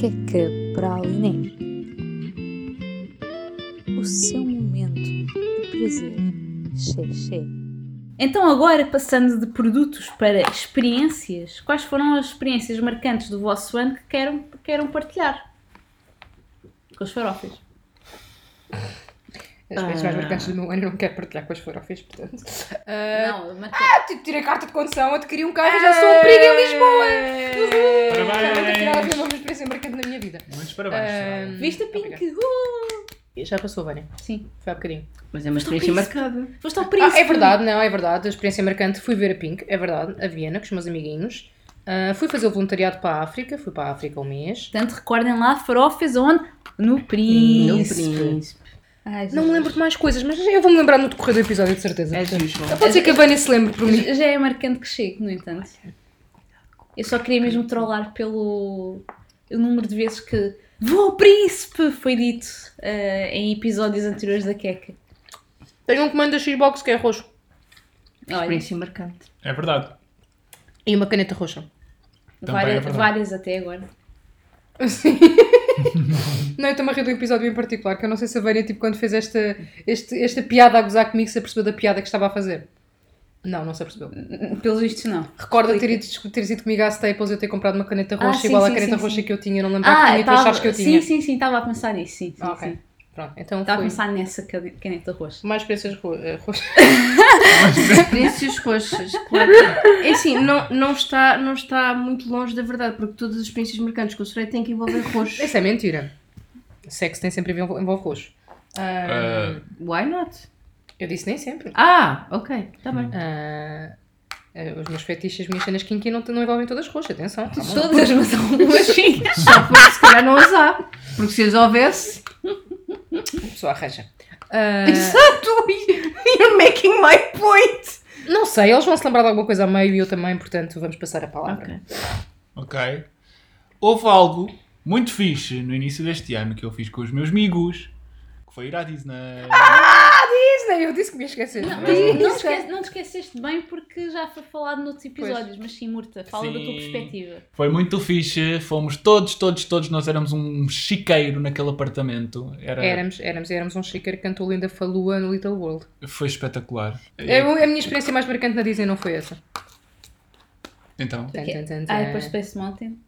Queca Praliné. O seu momento de prazer. Xexé. Então agora, passando de produtos para experiências, quais foram as experiências marcantes do vosso ano que queiram, queiram partilhar? Com os farofas. As experiências mais marcantes do meu ano eu não quero partilhar com as farofas, portanto. Ah, Não, marca... ah, tipo, tirei carta de condução, adquiri um carro e já sou um perigo em Lisboa! Uhul! Parabéns! Ver uma experiência marcante na minha vida. Muitos parabéns. Ah, Viste a Pink? Obrigada. Uh! Já passou, Vânia? Sim. Foi há bocadinho. Mas é uma experiência marcada. Foste ao Ah, príncipe. é verdade, não, é verdade. A experiência marcante fui ver a Pink, é verdade, a Viena, com os meus amiguinhos. Ah, fui fazer o voluntariado para a África, fui para a África um mês. Portanto, recordem lá, farofas onde? No No príncipe. Ai, Não me lembro de mais coisas, mas eu vou-me lembrar no decorrer do episódio, de certeza. É justo. Pode ser que a Vânia se lembre por mim. Já é marcante que chegue, no entanto. Eu só queria mesmo trollar pelo o número de vezes que vou príncipe foi dito eh, em episódios anteriores da Queca. Tenho um comando da Xbox que é roxo. Olha, Experiência marcante. É verdade. E uma caneta roxa. Também várias, é várias até agora. Sim. não, eu estou-me a rir do episódio em particular, que eu não sei se a Vânia, tipo, quando fez esta, este, esta piada a gozar comigo, se apercebeu da piada que estava a fazer. Não, não se apercebeu. Pelos vistos, não. Recorda ter ido, ter ido comigo à Staples e eu ter comprado uma caneta Ah, roxa sim, igual à caneta sim, roxa que eu tinha, não lembrava que tinha, tu tava- achaste que eu tinha. Sim, sim, sim, estava a pensar nisso, sim, Ah, ok. Pronto, então Estava a foi pensar nessa cane- caneta roxa. mais experiências ro eh, roxas. Experiências roxas, claro. É assim, não, não, está, não está muito longe da verdade, porque todas as experiências marcantes que eu serei têm que envolver roxo. Isso é mentira. Sexo tem sempre envol- envolve roxo. Ah, Ah, Why not? eu disse nem sempre. Ah, ok, está bem. Eh, os meus fetiches, as minhas cenas kinky não, não envolvem todas roxas, atenção. Todas, mas algumas sim. Só porque se calhar não as há. Porque se as houvesse. A pessoa arranja. Ah, Exato! You're making my point! não sei, eles vão se lembrar de alguma coisa a meio e eu também, portanto vamos passar a palavra. Ok. ok. Houve algo muito fixe no início deste ano que eu fiz com os meus amigos, que foi ir à Disney. Disney, eu disse que me ia esquecer. Não, Mas- não, esquece- não te esqueceste bem porque já foi falado noutros episódios, mas sim, Murta, fala da tua Sim. perspectiva. Foi muito fixe, fomos todos, todos, todos, nós éramos um chiqueiro naquele apartamento. Era, Éramos, éramos, éramos um chiqueiro que cantou Linda Falua no Little World. Foi espetacular. Eu- a minha experiência mais marcante na Disney não foi essa. Então, Tan, Que- tan, tan, Ah, depois Space Mountain.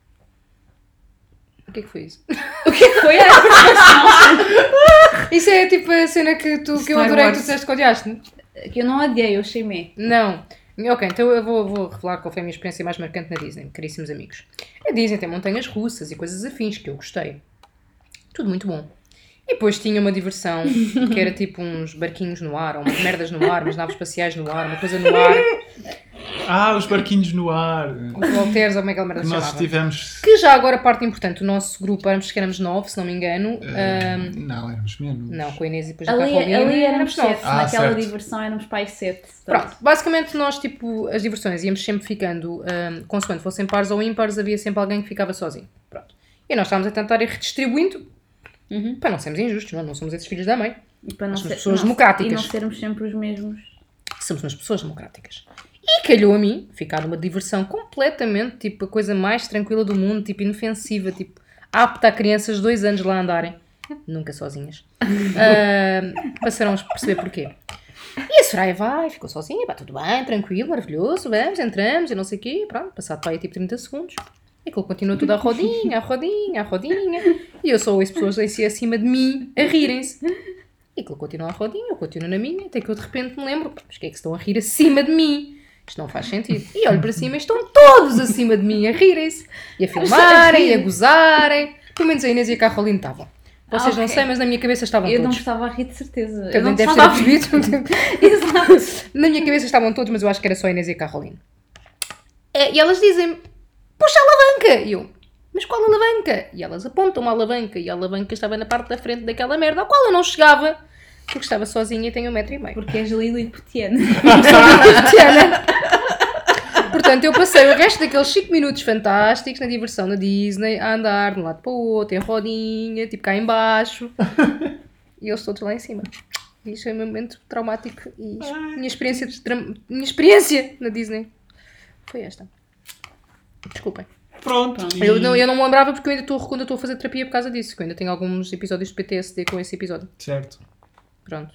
O que é que foi isso? O que foi? Ah, Isso é tipo a cena que, tu, que eu Star adorei que Wars. tu disseste que odiaste? que eu não odiei, eu achei me. Não. Ok, então eu vou, vou revelar qual foi a minha experiência mais marcante na Disney, caríssimos amigos. A Disney tem montanhas russas e coisas afins que eu gostei. Tudo muito bom. E depois tinha uma diversão que era tipo uns barquinhos no ar, ou umas merdas no ar, umas naves espaciais no ar, uma coisa no ar, ah, os barquinhos no ar. os volteiros, ou como é que aquela merda Nós chamava. tivemos. Que já agora parte importante, o nosso grupo éramos que éramos nove, se não me engano. eh, Ahm, não, éramos menos. não, com a Inês e depois a Ali, Carolina ali éramos sete, Ah, naquela certo. diversão éramos pais sete. Pronto, basicamente nós, tipo, as diversões íamos sempre ficando, ahm, consoante fossem pares ou ímpares, havia sempre alguém que ficava sozinho. Pronto. E nós estávamos a tentar ir redistribuindo, Uhum. para não sermos injustos, não, não somos esses filhos da mãe. E para não Nós somos ser- pessoas não- democráticas. E não sermos sempre os mesmos. Somos umas pessoas democráticas. E calhou a mim ficar numa diversão completamente, tipo, a coisa mais tranquila do mundo, tipo, inofensiva, tipo, apta a crianças de dois anos lá andarem. Nunca sozinhas. Ahm, passarão a perceber porquê. E a Soraya vai, ficou sozinha, pá, tudo bem, tranquilo, maravilhoso, vamos, entramos e não sei o quê, pronto, passado para aí tipo 30 segundos. E aquilo continua tudo à rodinha, à rodinha, à rodinha. E eu só ouço pessoas assim acima de mim a rirem-se. E aquilo continua à rodinha, eu continuo na minha, até que eu de repente me lembro, pá, mas que é que estão a rir acima de mim? Isto não faz sentido. E olho para cima e estão todos acima de mim a rirem-se, e a filmarem, e a gozarem. Pelo menos a Inês e a Carolina estavam. Vocês Ah, não ok. sei, mas na minha cabeça estavam Eu não todos. estava a rir de certeza. eu Também não deve ter estava a rir. percebido. Exato. Na minha cabeça estavam todos, mas eu acho que era só a Inês e a Carolina. É, e elas dizem puxa a alavanca! E eu, mas qual alavanca? E elas apontam uma alavanca e a alavanca estava na parte da frente daquela merda, ao qual eu não chegava, porque estava sozinha e tenho um metro e meio. Porque és Lilliputiana. Tiana. Portanto, eu passei o resto daqueles 5 minutos fantásticos na diversão na Disney, a andar de um lado para o outro, em rodinha, tipo cá em baixo. E eles todos lá em cima. Isto é um momento traumático e minha experiência, minha experiência na Disney foi esta. Desculpem. Pronto. E- Eu não, eu não me lembrava porque eu ainda estou quando estou a fazer terapia por causa disso. Que eu ainda tenho alguns episódios de PTSD com esse episódio. Certo. Pronto.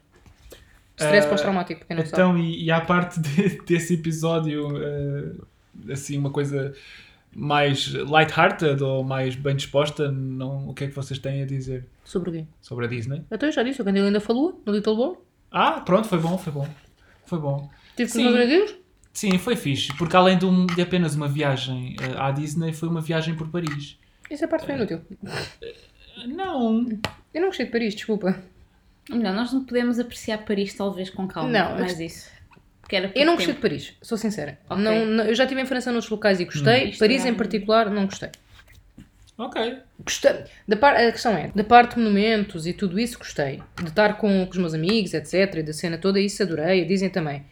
Stress Ah, pós-traumático, para quem não sabe. Então, e, e à parte de- desse episódio, eh, assim, uma coisa mais light-hearted ou mais bem disposta, não, o que é que vocês têm a dizer Sobre o quê? sobre a Disney? Então eu já disse, quando ele ainda falou, no Little World. Ah, pronto, foi bom, foi bom. Foi bom. Tive com Sim. Sim, foi fixe, porque além de, um- de apenas uma viagem eh, à Disney, foi uma viagem por Paris. Essa parte foi inútil. Não, Eu não gostei de Paris, desculpa. Ou melhor, nós não podemos apreciar Paris talvez com calma. Não, mais isso. Eu não gostei de tempo. Paris, sou sincera. Ok. Não, não- eu já estive em França noutros locais e gostei. Isto Paris é- em particular, não gostei. ok. Gostei. Da par... A questão é, da parte de monumentos e tudo isso, gostei. De estar com, com os meus amigos, etc. E da cena toda, isso adorei. Dizem também.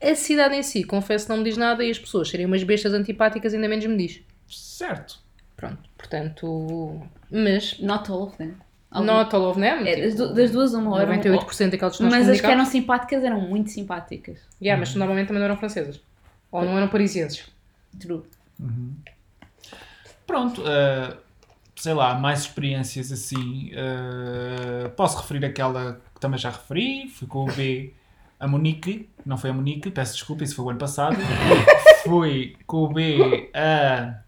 A cidade em si, confesso, não me diz nada e as pessoas serem umas bestas antipáticas ainda menos me diz. Certo. Pronto, portanto. Mas. Not all of them. Algum- Not all of them. É, tipo, das, du- das duas, uma hora. 98% daquelas que nós Mas as que eram simpáticas eram muito simpáticas. Yeah, mas normalmente também não eram francesas. Ou não eram parisienses. True. Pronto, eh, sei lá, mais experiências assim. eh, posso referir aquela que também já referi, fui com o B a Monique, não foi a Monique, peço desculpa, isso foi o ano passado. fui com o B a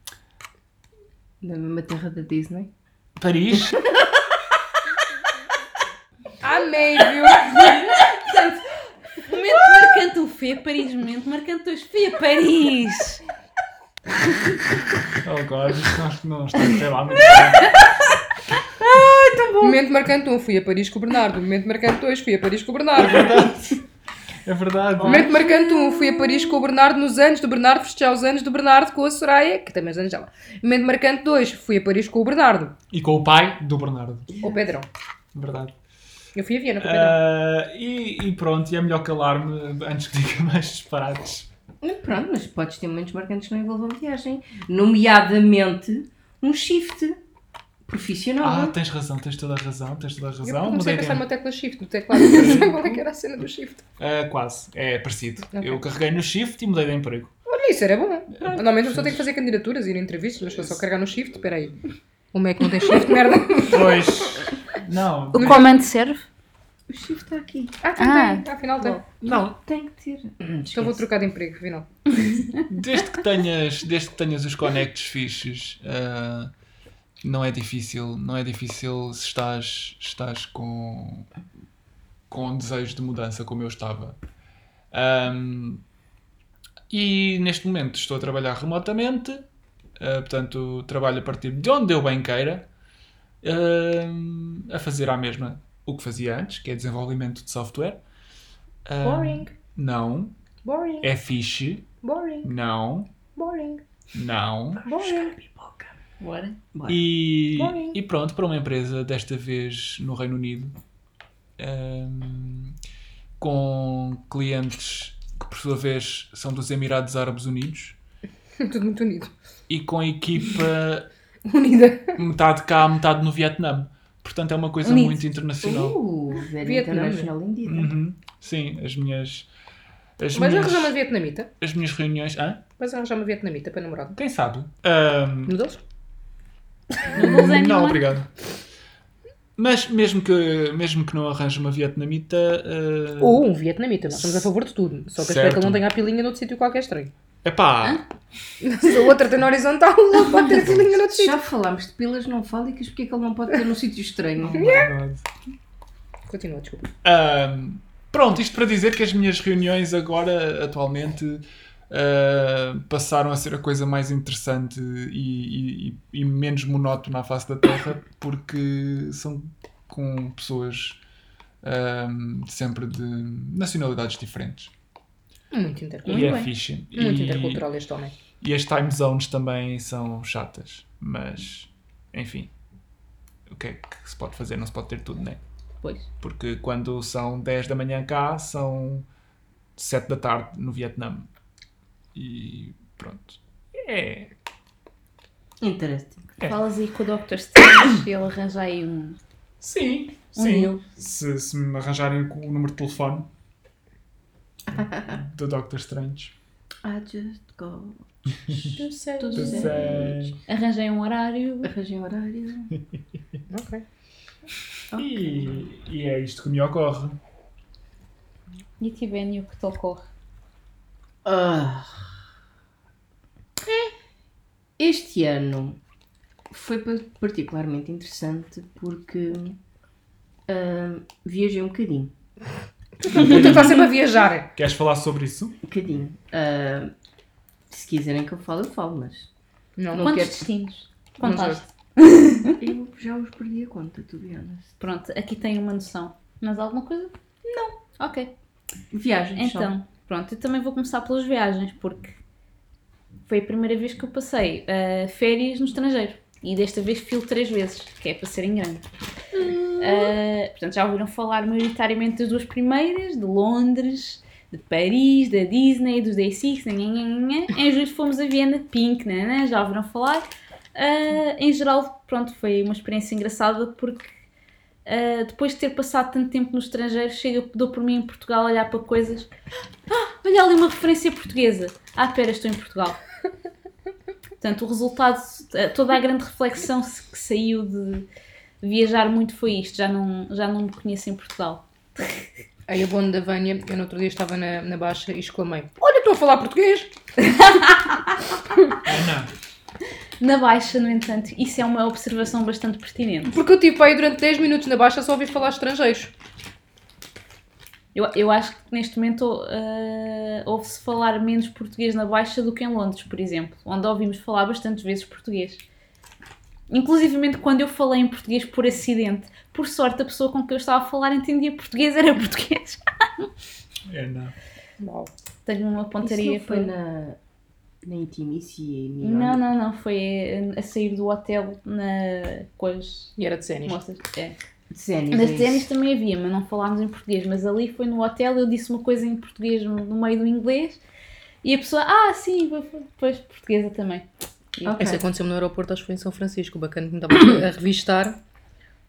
Da mesma terra da Disney. Paris. Amei, viu? Momento marcante um Fê Paris, momento marcante dois Fê Paris. Oh god, isto acho que não está correr lá muito bem. Momento marcante 1, fui a Paris com o Bernardo. Momento marcante 2, fui a Paris com o Bernardo. É verdade. Momento marcante 1, fui a Paris com o Bernardo nos anos do Bernardo, festejar os anos do Bernardo com a Soraya, que também os anos dela. Momento marcante 2, fui a Paris com o Bernardo. E com o pai do Bernardo. Ou Pedrão. Verdade. Eu fui a Viena com o Pedrão. Ah, e, e pronto, e é melhor calar-me antes que diga mais disparates. Pronto, mas podes ter momentos marcantes que não envolvam viagem. Nomeadamente um shift profissional. Ah, tens razão, tens toda a razão, tens toda a eu razão. comecei Mudei a de pensar numa tecla shift no teclado. Eu pensava qual é que era a cena do shift. Ah, quase, é parecido. Ok. Eu carreguei no shift e mudei de emprego. Olha, isso era bom. Normalmente a pessoa tem que fazer candidaturas, ir a entrevistas, mas só carregar no shift. Espera aí. Como é que não tem shift, merda? Pois. Não, O comando serve? O shift está aqui. Ah, tem, Ah. tem. Afinal tem. não. Tem que ter. Então vou trocar de emprego, afinal. Desde que tenhas, desde que tenhas os connects fixes, ah, não é difícil, não é difícil se estás, estás com, com um desejo de mudança como eu estava. Ahm, e neste momento estou a trabalhar remotamente, ah, portanto trabalho a partir de onde eu bem queira, ahm, a fazer a mesma o que fazia antes, que é desenvolvimento de software. Ahm, Boring. Não. Boring. É fixe. Boring. Não. Boring. Não. Boring. Bora. E, Boring. e pronto, para uma empresa, desta vez no Reino Unido, hum, com clientes que por sua vez são dos Emirados Árabes Unidos Tudo muito unido. e com a equipa Unida. metade cá, metade no Vietnã. Portanto, é uma coisa Unido. muito internacional. Uh, international indeed. Uhum. Sim, as minhas. As Vais minhas, arranjar uma vietnamita? as minhas reuniões. Hã? Vais arranjar uma vietnamita para namorado? Quem sabe? Hum, Noodles? É não, melhor. obrigado. Mas mesmo que, mesmo que não arranje uma vietnamita. uh, Ou um vietnamita. Nós estamos a favor de tudo. Só que eu espero que Certo. ele não tenha a pilinha noutro sítio qualquer estranho. Epá, Se a outra tem na horizontal, ele pode ter a pilinha noutro sítio. já falámos de pilas não fálicas, porque é que ele não pode ter num sítio estranho? verdade. Continua, desculpa. Ahm, pronto, isto para dizer que as minhas reuniões agora, atualmente, ah, passaram a ser a coisa mais interessante e, e- e menos monótona à face da Terra, porque são com pessoas ahm, sempre de nacionalidades diferentes. Muito e intercultural. é bem. fixe. Muito E- intercultural este homem. E as time zones também são chatas, mas enfim, o que é que se pode fazer? Não se pode ter tudo, né? Pois. Porque quando são 10 da manhã cá, são 7 da tarde no Vietnã. E pronto. É. Interesting. É. Falas aí com o Dr. Strange e ele arranja aí um. Sim, Um sim. deal. Se, se me arranjarem com o número de telefone do Doctor Strange. I just go. Sei. Tu certo. sei. Arranjei um horário. Arranjei um horário. Ok. E, e é isto que me ocorre. E o que te ocorre? Ah. É. Este ano foi pa- particularmente interessante porque ah, viajei um bocadinho. Tu estás sempre a viajar. Queres falar sobre isso? Um bocadinho. Ah, se quiserem que eu fale, eu falo, mas Não, Não Quantos quero- destinos? Contaste? eu já os perdi a conta, be honest. Pronto, aqui tem uma noção. Mas alguma coisa? Não. Ok. Viagens só. Pronto, eu também vou começar pelas viagens, porque foi a primeira vez que eu passei ah, férias no estrangeiro. E desta vez filo três vezes, que é para serem grandes. Ah, portanto, já ouviram falar maioritariamente das duas primeiras, de Londres, de Paris, da Disney, dos Day Six, em julho fomos a Viena, Pink, nanã, já ouviram falar. Ah, em geral, pronto, foi uma experiência engraçada porque ah, depois de ter passado tanto tempo no estrangeiro, chega, dou por mim em Portugal a olhar para coisas. Ah, olha ali uma referência portuguesa. Ah, pera, estou em Portugal. Portanto, o resultado, eh, toda a grande reflexão que saiu de viajar muito foi isto. Já não, já não me conheço em Portugal. Aí a bonde da Vânia, eu no outro dia estava na, na baixa e exclamei: Olha, estou a falar português! Ana, Na Baixa, no entanto, isso é uma observação bastante pertinente. Porque eu tipo aí durante 10 minutos na baixa só ouvi falar estrangeiros. Eu, eu acho que neste momento eh, ouve-se falar menos português na Baixa do que em Londres, por exemplo, onde ouvimos falar bastantes vezes português. Inclusivamente quando eu falei em português por acidente, por sorte a pessoa com quem eu estava a falar entendia português, era português. Ana. Uau. Tenho uma Isso pontaria não foi para- na, na Intimacy e Não, não, não, foi a, a sair do hotel na, com as E era de cenas. moças. É. Dezenas, Nas é também havia, mas não falámos em português. Mas ali foi no hotel, eu disse uma coisa em português no, meio do inglês e a pessoa, ah, sim, depois portuguesa também. E eu, Ok. Isso aconteceu no aeroporto, acho que foi em São Francisco. O bacana que me estava a revistar.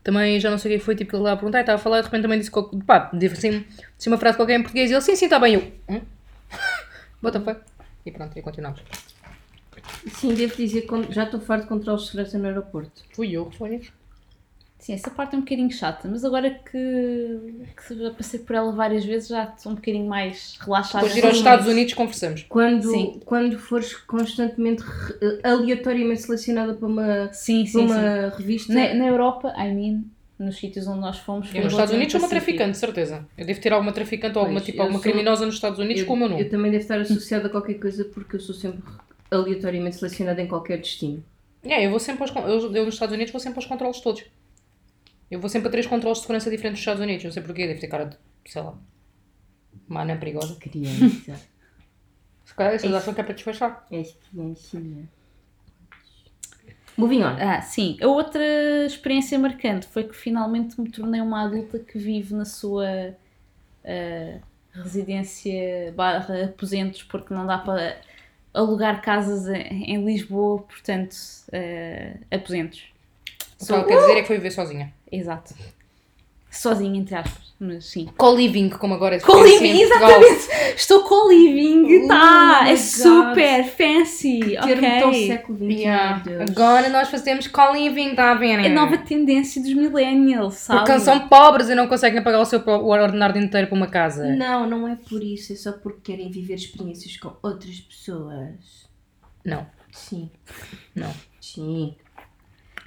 Também já não sei o que foi, tipo, ele lá a perguntar, e estava a falar, e de repente também disse, pá, disse assim, disse uma frase qualquer em português e ele, sim, sim, está bem. Eu, hum? What the fuck? E pronto, e continuamos. Sim, devo dizer que já estou farto de controles de segurança no aeroporto. Fui eu, foi. Sim, essa parte é um bocadinho chata, mas agora que, que já passei por ela várias vezes já estou um bocadinho mais relaxada. Depois de ir aos Estados Unidos, conversamos. Quando, Sim. quando fores constantemente, aleatoriamente selecionada para uma, Sim, para sim, sim. uma revista, Na, na Europa, I mean, nos sítios onde nós fomos. E foi nos Estados Unidos sou uma traficante, certeza. Eu devo ter alguma traficante ou alguma, Pois, tipo, eu alguma sou- criminosa nos Estados Unidos eu, com o meu nome. eu também devo estar associada a qualquer coisa porque eu sou sempre aleatoriamente selecionada em qualquer destino. É, eu vou sempre aos, eu, eu nos Estados Unidos vou sempre aos controles todos. Eu vou sempre a três controles de segurança diferentes dos Estados Unidos. Não sei porquê, deve ter cara de, sei lá, uma anã perigosa. Criança. Se calhar vocês acham que é para despachar. És criancinha. Moving on. Ah, sim. A outra experiência marcante foi que finalmente me tornei uma adulta que vive na sua ah, residência barra aposentos, porque não dá para alugar casas em, Lisboa, portanto, ah, aposentos. O que ela quer dizer é que foi viver sozinha. Exato. Sozinha, entre aspas, mas sim. Co-living, como agora é Co-living, exatamente! Estou co-living, tá! Oh my é God. super fancy! Termo tão Ok. século XXI, Yeah. Agora nós fazemos co-living, está a ver? É a nova tendência dos millennials, sabe? Porque são pobres e não conseguem pagar o seu o ordenado inteiro para uma casa. Não, não é por isso, é só porque querem viver experiências com outras pessoas. Não. Sim. Não. Sim.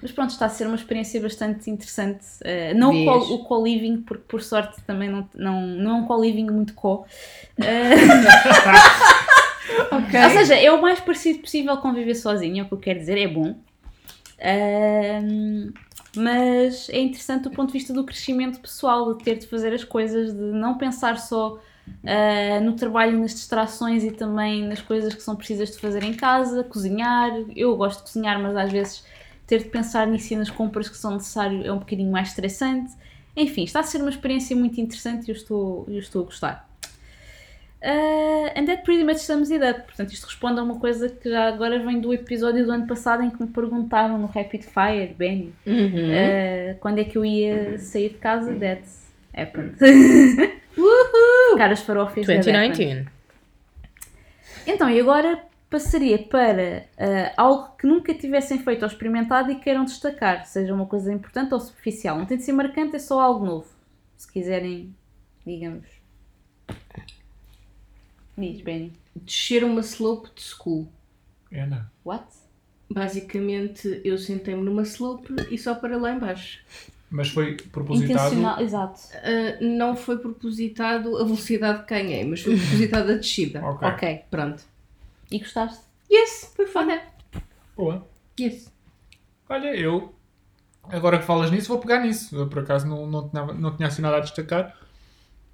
Mas pronto, está a ser uma experiência bastante interessante. Uh, não o Vês. co- o co-living, porque por sorte também não, não, não é um co-living muito co. Uh, Ok. Ou seja, é o mais parecido possível com viver sozinho, é o que eu quero dizer, é bom. Ahm, mas é interessante do ponto de vista do crescimento pessoal, de ter de fazer as coisas, de não pensar só ah, no trabalho, nas distrações e também nas coisas que são precisas de fazer em casa, cozinhar. Eu gosto de cozinhar, mas às vezes ter de pensar nisso e nas compras que são necessárias é um bocadinho mais estressante. Enfim, está a ser uma experiência muito interessante e eu estou, eu estou a gostar. Uh, and that pretty much sums it up. Portanto, isto responde a uma coisa que já agora vem do episódio do ano passado em que me perguntaram no Rapid Fire, Benny, Uhum. uh, quando é que eu ia sair de casa. That happened. Uhul! Caras happened. 2019. Então, e agora passaria para ah, algo que nunca tivessem feito ou experimentado e queiram destacar, seja uma coisa importante ou superficial. Não tem de ser marcante, é só algo novo. Se quiserem, digamos. Diz, Benny. Descer uma slope de school. Ana. What? Basicamente, eu sentei-me numa slope e só para lá em baixo. Mas foi propositado. Intencional, exato. Ah, não foi propositado a velocidade que ganhei, mas foi propositado a descida. Ok. Ok. Pronto. E gostaste? Yes, foi foda. Boa. Yes. Olha, eu. Agora que falas nisso, vou pegar nisso. Eu, por acaso não, não, tinha, não tinha assim nada a destacar.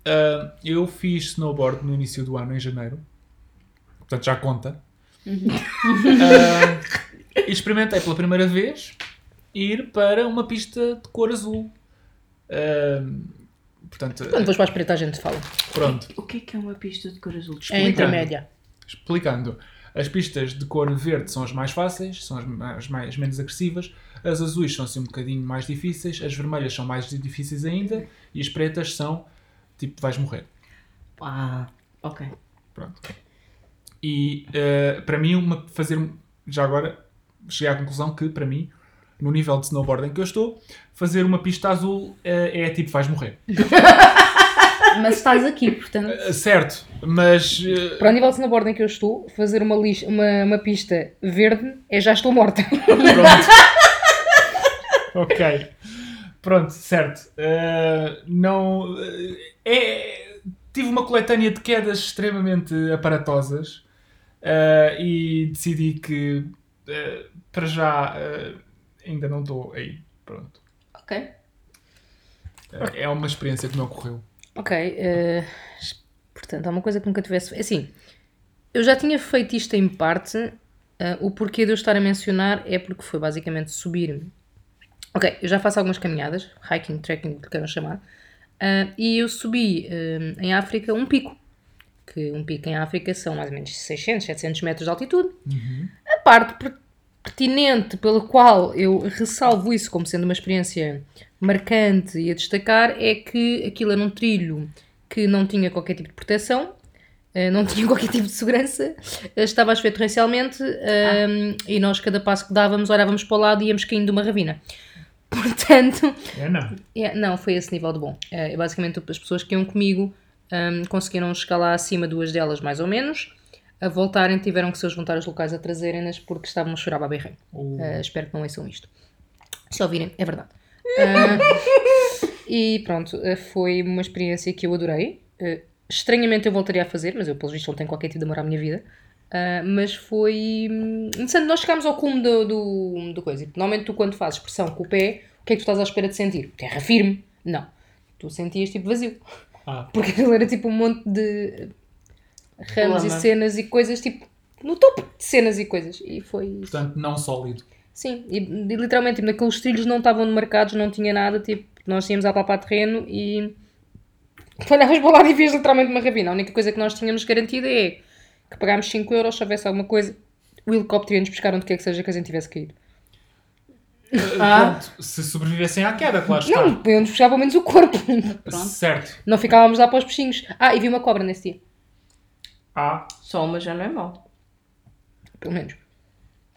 Ah, eu fiz snowboard no início do ano, em janeiro. Portanto, já conta. E experimentei pela primeira vez ir para uma pista de cor azul. Ah, portanto, Quando fores para a gente fala. pronto. O que é que é uma pista de cor azul? É Desculpa. intermédia. Explicando, as pistas de cor verde são as mais fáceis, são as, ma- as mais, menos agressivas, as azuis são assim um bocadinho mais difíceis, as vermelhas são mais difíceis ainda e as pretas são tipo, vais morrer. Ah, ok. Pronto. E eh, para mim, uma, fazer. Já agora, cheguei à conclusão que, para mim, no nível de snowboarding que eu estou, fazer uma pista azul eh, é tipo, vais morrer. Mas estás aqui, portanto. Eh, certo, mas. eh, Para o nível de snowboarding que eu estou, fazer uma, uma, uma pista verde é já estou morta. Pronto. ok. Pronto, certo. Uh, não. é, tive uma coletânea de quedas extremamente aparatosas uh, e decidi que uh, para já uh, ainda não estou aí. Pronto. Ok. É uma experiência que me ocorreu. Ok, eh, portanto, há uma coisa que nunca tivesse. Assim, eu já tinha feito isto em parte. eh, o porquê de eu estar a mencionar é porque foi basicamente subir. Ok, eu já faço algumas caminhadas, hiking, trekking, o que queiram chamar, eh, e eu subi em África um pico. Que um pico em África são mais ou menos 600, 700 metros de altitude. A parte pertinente pela qual eu ressalvo isso como sendo uma experiência marcante e a destacar é que aquilo era um trilho que não tinha qualquer tipo de proteção, eh, não tinha qualquer tipo de segurança, eh, estava a chover torrencialmente eh, e nós, cada passo que dávamos, olhávamos para o lado e íamos caindo de uma ravina. Portanto, É, não. é, não, foi esse nível de bom. É, basicamente, as pessoas que iam comigo hum, conseguiram chegar lá acima, duas delas mais ou menos. A voltarem, tiveram que ser os voluntários locais a trazerem-nas porque estavam a chorar a berrem. O- Uh, espero que não ouçam isto. Se ouvirem, é verdade. Uh, e pronto, uh, foi uma experiência que eu adorei. Uh, estranhamente eu voltaria a fazer, mas eu, pelo visto, não tenho qualquer tipo de amor à minha vida. Uh, mas foi hum, interessante. Nós chegámos ao cume do, do, do coisa. E, Normalmente, tu, quando fazes pressão com o pé, o que é que tu estás à espera de sentir? Terra firme? Não. Tu sentias tipo vazio. Ah, Porque aquilo era tipo um monte de ramos e Lama. cenas e coisas, tipo, no topo de cenas e coisas. E foi isso. portanto, não sólido. Sim, e, e literalmente tipo, naqueles trilhos não estavam marcados, não tinha nada, tipo, nós tínhamos a palpar terreno e olhavas para lado e vias literalmente uma ravina. A única coisa que nós tínhamos garantida é que pagámos 5 euros se houvesse alguma coisa, o helicóptero ia-nos buscar onde quer que seja que a gente tivesse caído. Ah. Pronto, se sobrevivessem à queda, claro está. Não, iam-nos buscar pelo menos o corpo. Pronto. Certo. Não ficávamos lá para os peixinhos. Ah, e vi uma cobra nesse dia, Ah, Só uma já não é mau. pelo menos.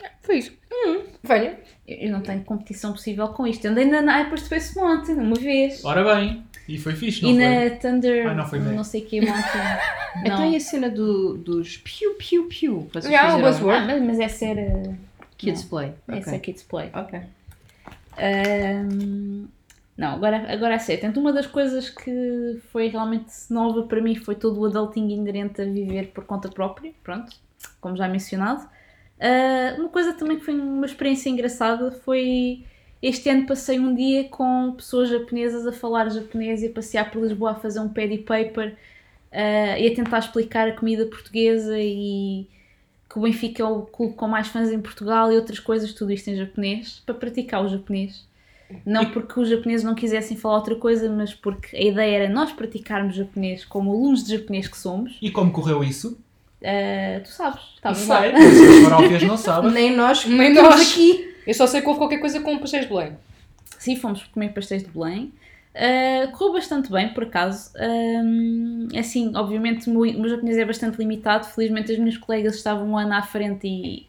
É, Foi isso. Hum, venha. Eu eu não tenho competição possível com isto. Eu andei na Hyper Space Mountain uma vez. ora bem. E foi fixe, não e foi? na Thunder. Ah, não foi bem. não sei que Mountain. Então não. e a cena do, dos piu piu piu? Yeah, buzzword. Ah, mas, mas essa era. Kids Play. Essa é. Kids Play. Ok. Ahm, não, agora, agora é sério. Portanto, uma das coisas que foi realmente nova para mim foi todo o adulting inerente a viver por conta própria, pronto, como já mencionado. Ah, uma coisa também que foi uma experiência engraçada foi este ano passei um dia com pessoas japonesas a falar japonês e a passear por Lisboa a fazer um pad paper ah, e a tentar explicar a comida portuguesa e que o Benfica é o clube com mais fãs em Portugal e outras coisas, tudo isto em japonês, para praticar o japonês. Não porque os japoneses não quisessem falar outra coisa, mas porque a ideia era nós praticarmos japonês como alunos de japonês que somos. E como correu isso? Ah, tu sabes, Não estavas lá. sei. As farófias não sabem. Nem nós Nem nós. aqui. Eu só sei que houve qualquer coisa com pastéis de Belém. Sim, fomos comer pastéis de Belém. Uh, correu bastante bem, por acaso. Um, assim, obviamente, o meu, o meu japonês é bastante limitado. Felizmente, as minhas colegas estavam um ano à frente e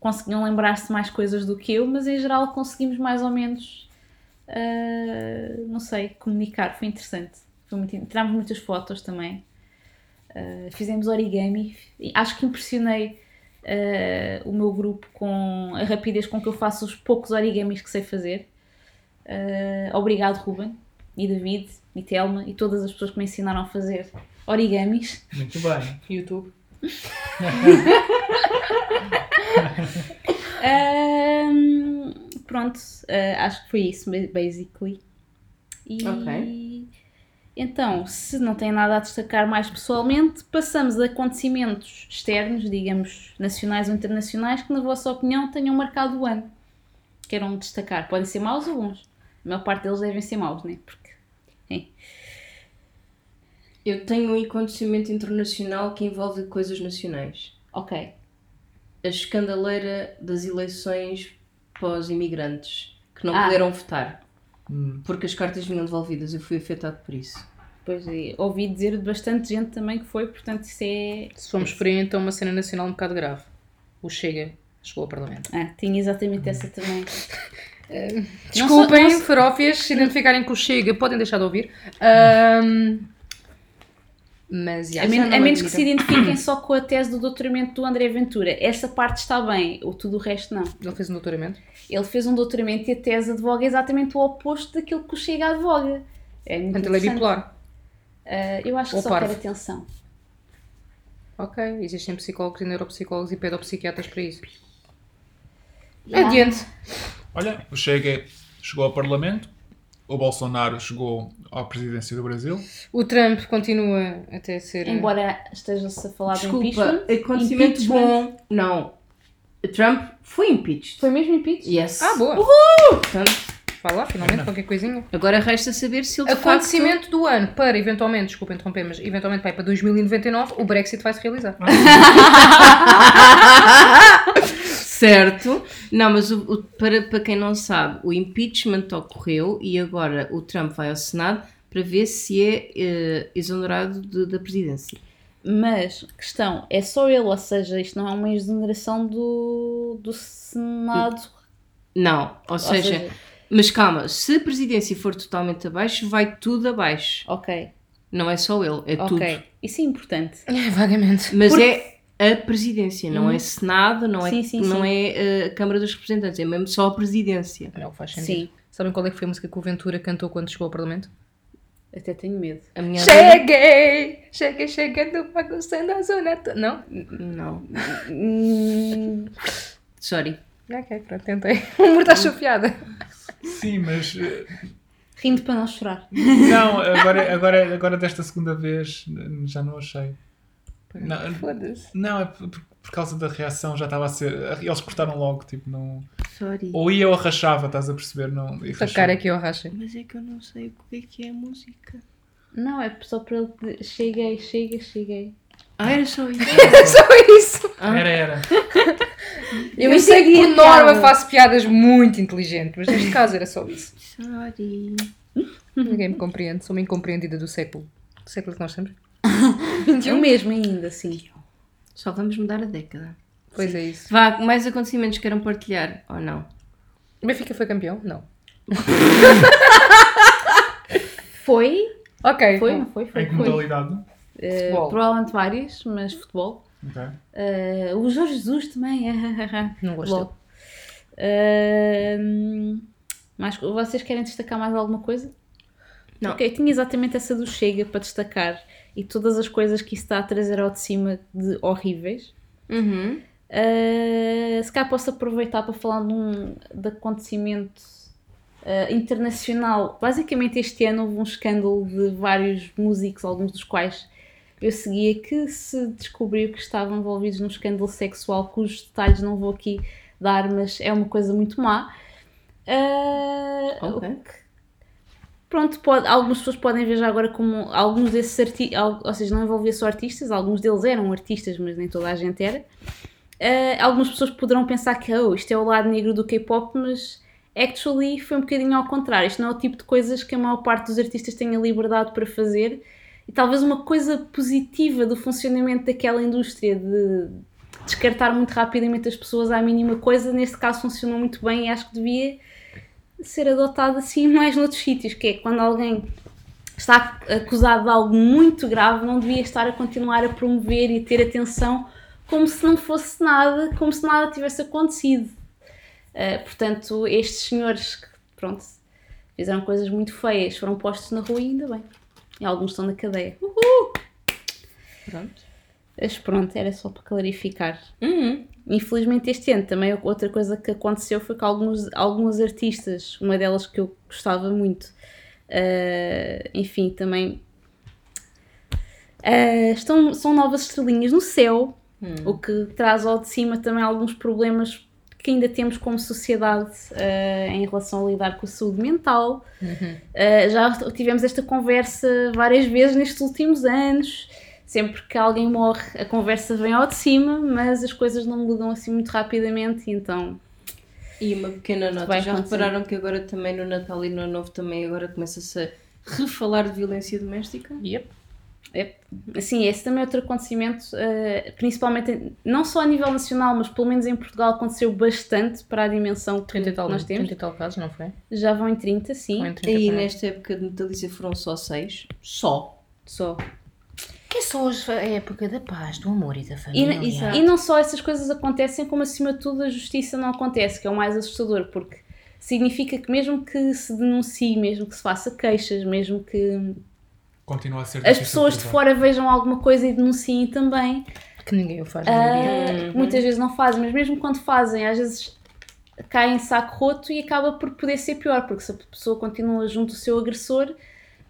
conseguiam lembrar-se mais coisas do que eu, mas em geral conseguimos mais ou menos, uh, não sei, comunicar. Foi interessante. Foi muito, tirámos muitas fotos também. Uh, fizemos origami. E Acho que impressionei uh, o meu grupo com a rapidez com que eu faço os poucos origamis que sei fazer. Uh, obrigado, Ruben e David e Telma e todas as pessoas que me ensinaram a fazer origamis. Muito bem. YouTube. pronto, ah, acho que foi isso, ba- basically. E Ok. então, se não tem nada a destacar mais pessoalmente, passamos a acontecimentos externos, digamos, nacionais ou internacionais, que na vossa opinião tenham marcado o ano. Queiram destacar. Podem ser maus ou bons. A maior parte deles devem ser maus, né? Porque. é. Eu tenho um acontecimento internacional que envolve coisas nacionais. Ok. A escandaleira das eleições pós-imigrantes que não Ah. puderam votar Hum. porque as cartas vinham devolvidas. Eu fui afetado por isso. Pois ouvi dizer de bastante gente também que foi, portanto isso é. Se formos por aí, então uma cena nacional um bocado grave. O Chega chegou ao Parlamento. Ah, tinha exatamente essa também. Desculpem, Não farófias, se identificarem com o Chega, podem deixar de ouvir. Ahm, mas, A, men- a menos que se identifiquem só com a tese do doutoramento do André Ventura. Essa parte está bem, o tudo o resto não. Ele fez um doutoramento. Ele fez um doutoramento e a tese advoga exatamente o oposto daquilo que o Chega advoga. É muito Portanto, ele é bipolar. Ah, eu acho que Ou só parvo. quer atenção. Ok, existem psicólogos e neuropsicólogos e pedopsiquiatras para isso. Yeah. Adiante. Olha, o Chega chegou ao Parlamento, o Bolsonaro chegou à presidência do Brasil. O Trump continua até ser. Embora esteja-se a falar Desculpa, impeachment. acontecimento impeachment. bom. Não. Trump foi impeached. Foi mesmo impeachment? Yes. Ah, boa. Portanto, Vai lá, finalmente, qualquer coisinha. agora resta saber se ele de Acontecimento do ano para, eventualmente, desculpa interromper, mas eventualmente vai para 2099, o Brexit vai se realizar. facto... certo. Não, mas o- o- para, para quem não sabe, o impeachment ocorreu e agora o Trump vai ao Senado para ver se é eh, exonerado de- da presidência. Mas, questão, é só ele, ou seja, isto não é uma exoneração do, do Senado. Não, ou, seja, mas calma, se a presidência for totalmente abaixo, vai tudo abaixo. ok, Não é só ele, é tudo. ok. Isso é importante. É, vagamente. Mas Porque- é a presidência, não é Senado, não é, Sim, sim, não sim. é a Câmara dos Representantes, é mesmo só a presidência. Não faz sentido. Sim, Sabem qual é que foi a música que o Ventura cantou quando chegou ao Parlamento? até tenho medo. A minha Cheguei! Cheguei chegando, bagunçando a zona. to- Não? Não, Hum, sorry. Ok, pronto, tentei. O humor está chofiada. Sim, mas eh, rindo para não chorar. não, agora, agora, agora desta segunda vez já não achei. Não, Foda-se. não é por, por causa da reação, já estava a ser. Eles cortaram logo, tipo, não. Sorry. Ou ia ou rachava, estás a perceber? Não, e A cara que eu racha. Mas é que eu não sei o que é que é a música. Não, é só para ele. dizer, Cheguei, chega, cheguei. Ah, era só isso. Só isso. Era, era. Eu, sei que entendi por norma piada. faço piadas muito inteligentes, mas neste caso era só isso. Sorry. Ninguém me compreende, sou uma incompreendida do século. Do século que nós estamos. Eu mesmo ainda, sim. Só vamos mudar a década. Pois é isso. Vá, mais acontecimentos queiram partilhar ou não? O Benfica foi campeão? Não. Foi? Ok. Foi, não foi? Foi. Em que foi. modalidade? Futebol. provavelmente várias, mas futebol. Ok. Eh, o Jorge Jesus também. Não gostei. Futebol. Eh, mais, vocês querem destacar mais alguma coisa? Não. Ok, tinha exatamente essa do Chega para destacar e todas as coisas que isso está a trazer ao de cima de horríveis. Uhum. Uh, se calhar posso aproveitar para falar de um de acontecimento uh, internacional. Basicamente, este ano houve um escândalo de vários músicos, alguns dos quais eu seguia, que se descobriu que estavam envolvidos num escândalo sexual, cujos detalhes não vou aqui dar, mas é uma coisa muito má. Uh, Ok. Pronto, pode, algumas pessoas podem ver já agora como alguns desses artistas, ou seja, não envolvia só artistas, alguns deles eram artistas, mas nem toda a gente era. Uh, algumas pessoas poderão pensar que oh, isto é o lado negro do K-pop, mas Actually, foi um bocadinho ao contrário. Isto não é o tipo de coisas que a maior parte dos artistas tem a liberdade para fazer. E talvez uma coisa positiva do funcionamento daquela indústria de descartar muito rapidamente as pessoas à mínima coisa, neste caso funcionou muito bem e acho que devia ser adotado assim mais noutros sítios, que é quando alguém está acusado de algo muito grave, não devia estar a continuar a promover e ter atenção como se não fosse nada, como se nada tivesse acontecido. Uh, portanto, estes senhores que, pronto, fizeram coisas muito feias, foram postos na rua e ainda bem. E alguns estão na cadeia. Uhul! Pronto. Mas pronto, era só para clarificar. Uhum. Infelizmente este ano. Também outra coisa que aconteceu foi que alguns, alguns artistas, uma delas que eu gostava muito, uh, enfim, também uh, estão, são novas estrelinhas no céu, o que traz ao de cima também alguns problemas que ainda temos como sociedade uh, em relação a lidar com a saúde mental. já tivemos esta conversa várias vezes nestes últimos anos sempre que alguém morre, a conversa vem ao de cima, mas as coisas não mudam assim muito rapidamente, então. E uma pequena nota, já acontecer. repararam que agora também no Natal e no Ano Novo também agora começa-se a refalar de violência doméstica? Yep. Assim, esse também é outro acontecimento, eh, principalmente, não só a nível nacional, mas pelo menos em Portugal aconteceu bastante para a dimensão que 30 e tal, nós temos. 30 e tal casos, não foi? Já vão em 30, sim, em 30 E nesta época de natalícia foram só seis. Só. só. Que é só hoje a época da paz, do amor e da E, família. e- e não só essas coisas acontecem, como acima de tudo a justiça não acontece, que é o mais assustador, porque significa que mesmo que se denuncie, mesmo que se faça queixas, mesmo que Continua a ser as pessoas de fora vejam alguma coisa e denunciem também, Que ninguém o faz, que muitas vezes não fazem, mas mesmo quando fazem, às vezes cai em saco roto e acaba por poder ser pior, porque se a pessoa continua junto do seu agressor.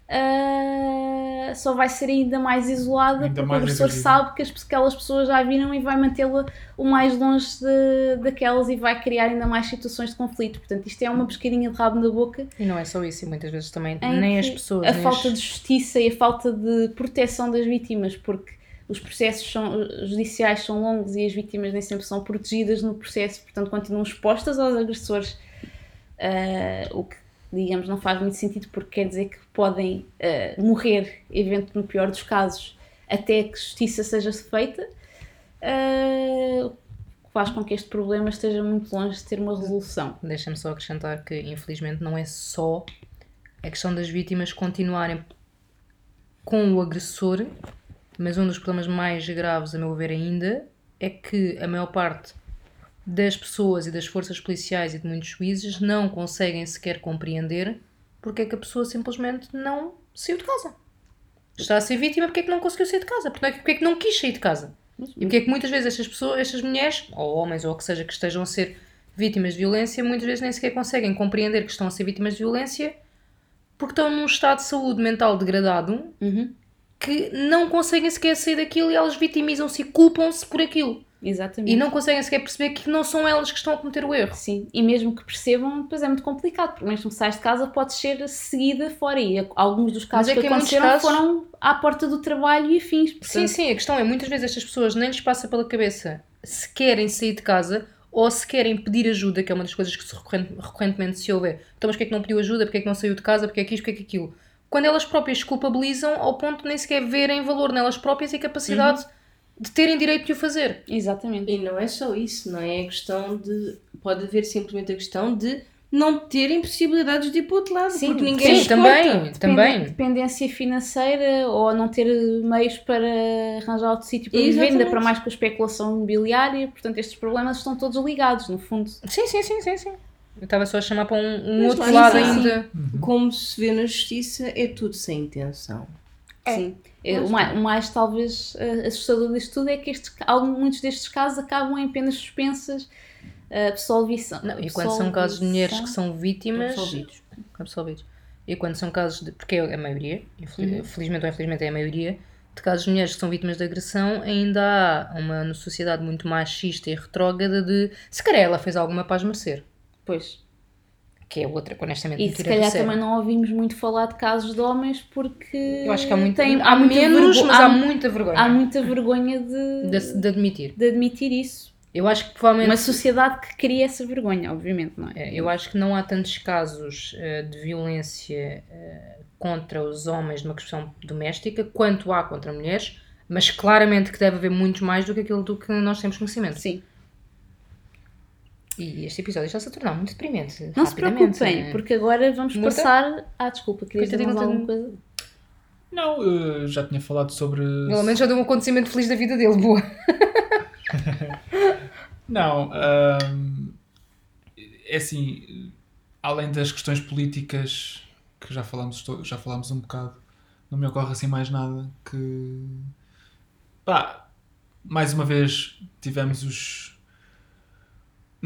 Ah, só vai ser ainda mais isolada Ainda porque mais o agressor invisível. sabe que as, aquelas pessoas já viram e vai mantê-la o mais longe de- daquelas e vai criar ainda mais situações de conflito. Portanto, isto é uma pescadinha de rabo na boca E não é só isso, e muitas vezes também em nem as pessoas. A nem falta as- de justiça e a falta de proteção das vítimas, porque os processos são- judiciais são longos e as vítimas nem sempre são protegidas no processo, portanto continuam expostas aos agressores, ah, o que, digamos, não faz muito sentido porque quer dizer que podem ah, morrer, evento no pior dos casos, até que justiça seja feita, que faz com que este problema esteja muito longe de ter uma resolução. Deixa-me só acrescentar que, infelizmente, não é só a questão das vítimas continuarem com o agressor, mas um dos problemas mais graves, a meu ver, ainda, é que a maior parte das pessoas e das forças policiais e de muitos juízes não conseguem sequer compreender porque é que a pessoa simplesmente não saiu de casa. Está a ser vítima porque é que não conseguiu sair de casa, porque é que, porque é que não quis sair de casa. E porque é que muitas vezes estas pessoas, estas mulheres, ou homens, ou o que seja, que estejam a ser vítimas de violência, muitas vezes nem sequer conseguem compreender que estão a ser vítimas de violência porque estão num estado de saúde mental degradado Uhum. que não conseguem sequer sair daquilo e elas vitimizam-se e culpam-se por aquilo. Exatamente. E não conseguem sequer perceber que não são elas que estão a cometer o erro. Sim, e mesmo que percebam, depois é muito complicado, porque mesmo que sais de casa podes ser seguida fora e alguns dos casos é que, que aconteceram casos- foram à porta do trabalho e afins. Sim, portanto, sim, a questão é muitas vezes estas pessoas nem lhes passa pela cabeça se querem sair de casa ou se querem pedir ajuda, que é uma das coisas que se recorrente- recorrentemente se ouve. é, Então, mas porquê é que não pediu ajuda? Porquê é que não saiu de casa? Porquê é que isto? Porquê é que aquilo? Quando elas próprias se culpabilizam ao ponto de nem sequer verem valor nelas próprias e capacidade de terem direito de o fazer. Exatamente. E não é só isso, não é? A questão de. Pode haver simplesmente a questão de não terem possibilidades de ir para o outro lado, Sim, porque ninguém Sim, também, também. Dependência financeira ou não ter meios para arranjar outro sítio para viver, ainda para mais com a especulação imobiliária. Portanto, estes problemas estão todos ligados, no fundo. Sim, sim, sim, sim, sim. Eu estava só a chamar para um, um outro lá lado está. ainda. Como se vê na justiça, é tudo sem intenção. Sim. É, Lá o, mais, o mais, talvez eh, assustador disto tudo é que estes, algum- muitos destes casos acabam em penas suspensas, uh, absolvição. Não, e quando são casos de mulheres que são é vítimas. Absolvidos. absolvidos. E quando são casos de. Porque é a maioria, Uhum. felizmente ou infelizmente é a maioria, de casos de mulheres que são vítimas de agressão, ainda há uma sociedade muito machista e retrógrada de. Se calhar ela fez alguma para as merecer. Pois. Que é outra, que honestamente E se calhar também não ouvimos muito falar de casos de homens porque Eu acho que há muito. tem- há, muita menos, mas há, muita vergonha há muita vergonha de, de, de admitir. de admitir isso. Eu acho que provavelmente. Uma sociedade que cria essa vergonha, obviamente, não é? É, Eu acho que não há tantos casos eh, de violência eh, contra os homens numa questão doméstica quanto há contra mulheres, mas claramente que deve haver muitos mais do que aquilo do que nós temos conhecimento. Sim. E este episódio está-se a tornar muito deprimente. Não se preocupem, né? porque agora vamos Muita? passar. Ah, desculpa, querias dizer mais alguma não coisa? Não, eu já tinha falado sobre. Pelo menos já deu um acontecimento feliz da vida dele, boa. Não, ahm, é assim, além das questões políticas que já falamos, to- já falamos um bocado, não me ocorre assim mais nada que. Pá, mais uma vez tivemos os.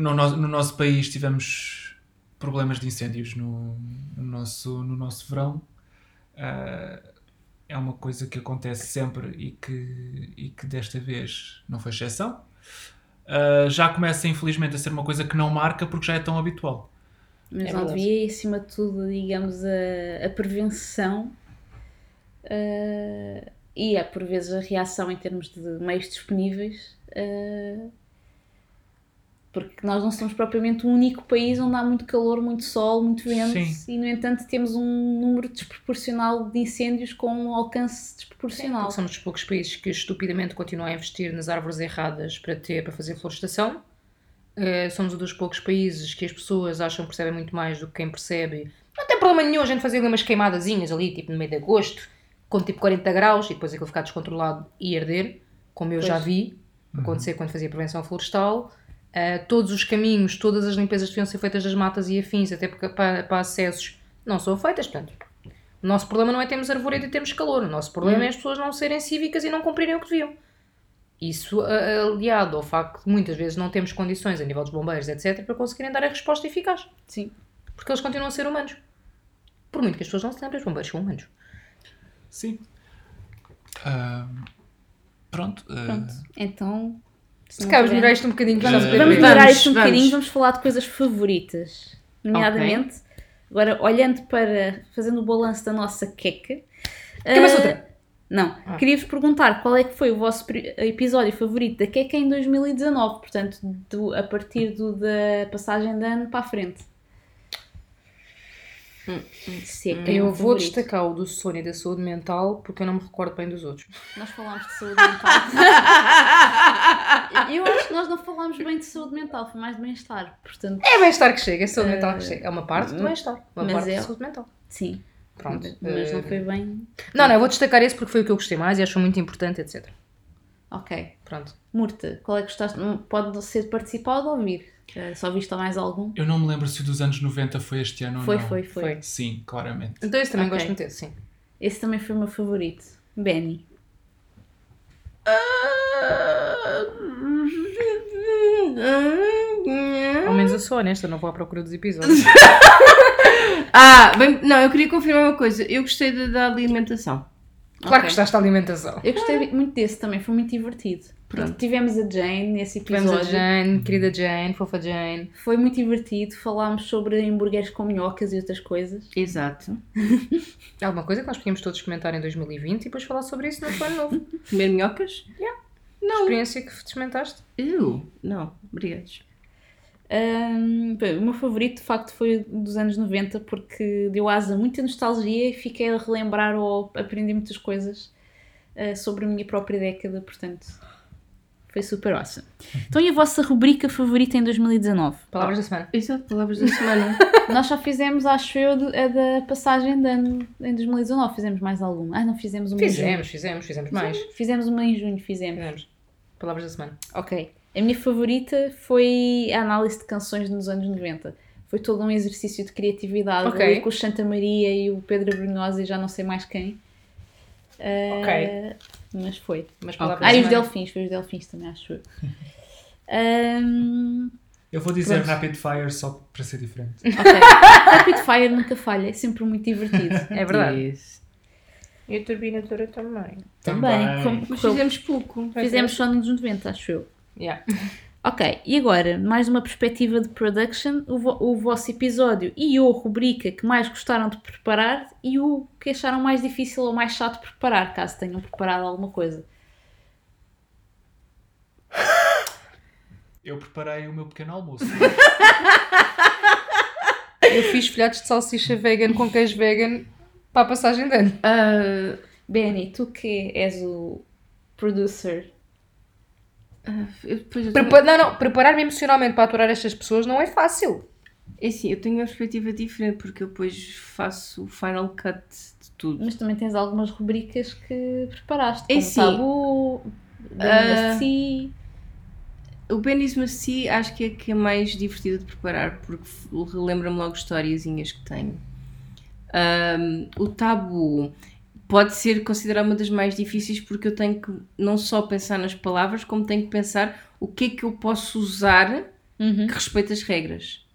No, no, no nosso país tivemos problemas de incêndios no, no nosso, no nosso verão. Ah, é uma coisa que acontece sempre e que, e que desta vez não foi exceção. Uh, já começa infelizmente a ser uma coisa que não marca porque já é tão habitual. Mas É não havia, e acima de tudo, digamos, a, a prevenção eh, e, a, por vezes, a reação em termos de meios disponíveis. eh, porque nós não somos propriamente o único país onde há muito calor, muito sol, muito vento Sim. e, no entanto, temos um número desproporcional de incêndios com um alcance desproporcional. Porque somos dos poucos países que estupidamente continuam a investir nas árvores erradas para ter para fazer florestação. Eh, somos um dos poucos países que as pessoas acham que percebem muito mais do que quem percebe. Não tem problema nenhum a gente fazer ali umas queimadazinhas ali, tipo no meio de agosto, com tipo 40 graus e depois aquilo ficar descontrolado e arder, como eu Pois. já vi acontecer quando fazia prevenção florestal. Eh, todos os caminhos, todas as limpezas que deviam ser feitas das matas e afins, até porque para, para acessos, não são feitas. Portanto, o nosso problema não é termos arvoredo e termos calor. O nosso problema é as pessoas não serem cívicas e não cumprirem o que deviam. Isso a- aliado ao facto de muitas vezes não termos condições a nível dos bombeiros, etc., para conseguirem dar a resposta eficaz. Sim. Porque eles continuam a ser humanos. Por muito que as pessoas não se lembrem, os bombeiros são humanos. Sim. Ahm, pronto. ah, Pronto. Então. Se calhar melhorar isto um bocadinho, que Vamos, está-se vamos melhorar isto um vamos. bocadinho, vamos falar de coisas favoritas. Nomeadamente, agora olhando para, fazendo o balanço da nossa queca. Kama eh, Sutra. Não, Ah. queria-vos perguntar qual é que foi o vosso episódio favorito da queca em 2019, portanto, do- a partir do, da passagem de ano para a frente. É Eu vou favorito. destacar o do sono e da saúde mental porque eu não me recordo bem dos outros. Nós falámos de saúde mental. Eu acho que nós não falámos bem de saúde mental, foi mais de bem-estar. Portanto, É bem-estar que chega, é saúde mental que chega. É uma parte do bem-estar, uma mas parte é- da saúde mental. sim. Pronto. Mas não eh, foi bem. Não, não, eu vou destacar esse porque foi o que eu gostei mais e acho muito importante, etc. Ok. Pronto. Murta, qual é que gostaste? Pode ser participar ou de ouvir? Eh, Só viste mais algum? eu não me lembro se o dos anos 90 foi este ano Foi, ou não. foi, foi, Foi. Sim, claramente. Então esse também Ok. gosto muito desse, sim. Esse também foi o meu favorito. Benny. Ao menos eu sou honesta, não vou à procura dos episódios. Ah, bem, não, eu queria confirmar uma coisa. Eu gostei da, da alimentação. claro Ok. que gostaste da alimentação. Eu gostei muito desse também, foi muito divertido. Pronto. Tivemos a Jane nesse Tivemos episódio. a Jane, querida Jane, fofa Jane. Foi muito divertido. Falámos sobre hambúrgueres com minhocas e outras coisas. Exato. Alguma coisa que nós podíamos todos comentar em 2020 e depois falar sobre isso no ano novo. Comer minhocas? Não. Experiência que experimentaste. Eu? Não. Obrigados. Bem, o meu favorito, de facto, foi o dos anos 90, porque deu asa a muita nostalgia e fiquei a relembrar ou aprendi muitas coisas ah, sobre a minha própria década, portanto, foi super awesome. Então, e a vossa rubrica favorita em 2019? Palavras da semana. Exato, palavras da semana. Nós só fizemos, acho eu, a da passagem de ano em 2019. Fizemos mais alguma? Ah, não, fizemos uma em Fizemos, fizemos, fizemos mais. Fizemos uma em junho, fizemos. Fizemos. Palavras da semana. Ok. A minha favorita foi a análise de canções nos anos 90. Foi todo um exercício de criatividade Ok. ali com o Santa Maria e o Pedro Brunhosa e já não sei mais quem. Ah, Ok. Mas foi. Mas Ok. palavras Ah, e os. Delfins, foi os Delfins também, acho eu. Ahm, Eu vou dizer Pronto. Rapid Fire só para ser diferente. ok. Rapid Fire nunca falha, é sempre muito divertido. É verdade. Yes. E a turbinadora também. Também. Também. Como Mas fizemos pouco. fizemos só nos 90, acho eu. Yeah. Ok, e agora, mais uma perspectiva de production, o, vo- o vosso episódio e ou rubrica que mais gostaram de preparar e o que acharam mais difícil ou mais chato de preparar, caso tenham preparado alguma coisa. Eu preparei o meu pequeno almoço. Eu fiz folhados de salsicha vegan com queijo vegan para a passagem de ano. Ah, Benny, tu que és o producer. Ah, eu depois não, não, preparar-me emocionalmente para aturar estas pessoas não é fácil. É assim, eu tenho uma perspectiva diferente porque eu depois faço o final cut de tudo. Mas também tens algumas rubricas que preparaste. É como sim. Tabu, Ah. uh, O Benny's Maci acho que é que é mais divertido de preparar porque relembra-me logo historiazinhas que tenho. Ahm, o tabu pode ser considerado uma das mais difíceis porque eu tenho que não só pensar nas palavras, como tenho que pensar o que é que eu posso usar Uhum. que respeite as regras.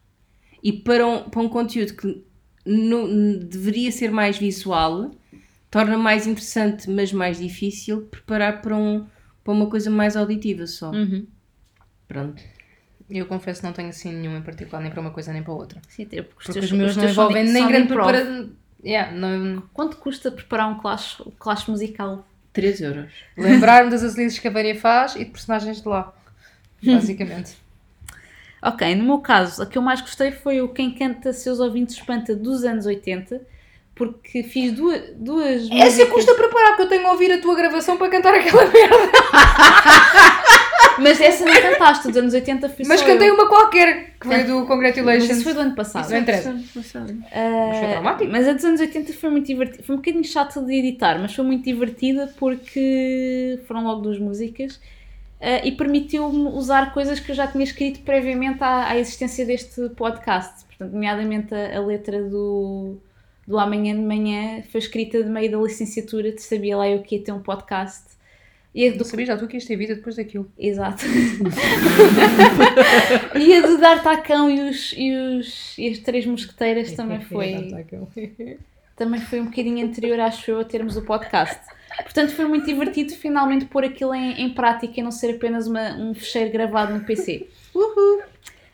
E para um, para um conteúdo que não- deveria ser mais visual, torna mais interessante, mas mais difícil preparar para, um, para uma coisa mais auditiva só. Uhum. Pronto. Eu confesso que não tenho assim nenhum em particular, nem para uma coisa nem para outra. Sim, porque os Porque teus, os meus os não envolvem nem grande preparação. Yeah, não... Quanto custa preparar um clash, clash musical? 3 euros. Lembrar-me das Azulizes que a Vânia faz e de personagens de lá. Basicamente. Ok, no meu caso, a que eu mais gostei foi o Quem Canta Seus Ouvintes Espanta dos anos 80, porque fiz duas, duas Essa músicas- custa preparar, porque eu tenho a ouvir a tua gravação para cantar aquela merda. Mas essa não cantaste, dos anos 80 fui Mas cantei eu. uma qualquer, que foi Mas do Mas Congratulations. isso foi do ano passado. Não interessa. Ah, Mas foi traumático. mas a dos anos 80 foi muito divertida. Foi um bocadinho chata de editar, mas foi muito divertida porque foram logo duas músicas ah, e permitiu-me usar coisas que eu já tinha escrito previamente à, à existência deste podcast. Portanto, nomeadamente a, a letra do, do Amanhã de Manhã foi escrita de meio da licenciatura, de sabia lá eu que ia ter um podcast. E do sabias já tu que isto ter vida depois daquilo. Exato. e a do D'Artacão e, os, e, os, e as Três Mosqueteiras também foi, também foi um bocadinho anterior, acho eu, a termos o podcast. Portanto, foi muito divertido finalmente pôr aquilo em, em prática e não ser apenas uma, um fecheiro gravado no PC.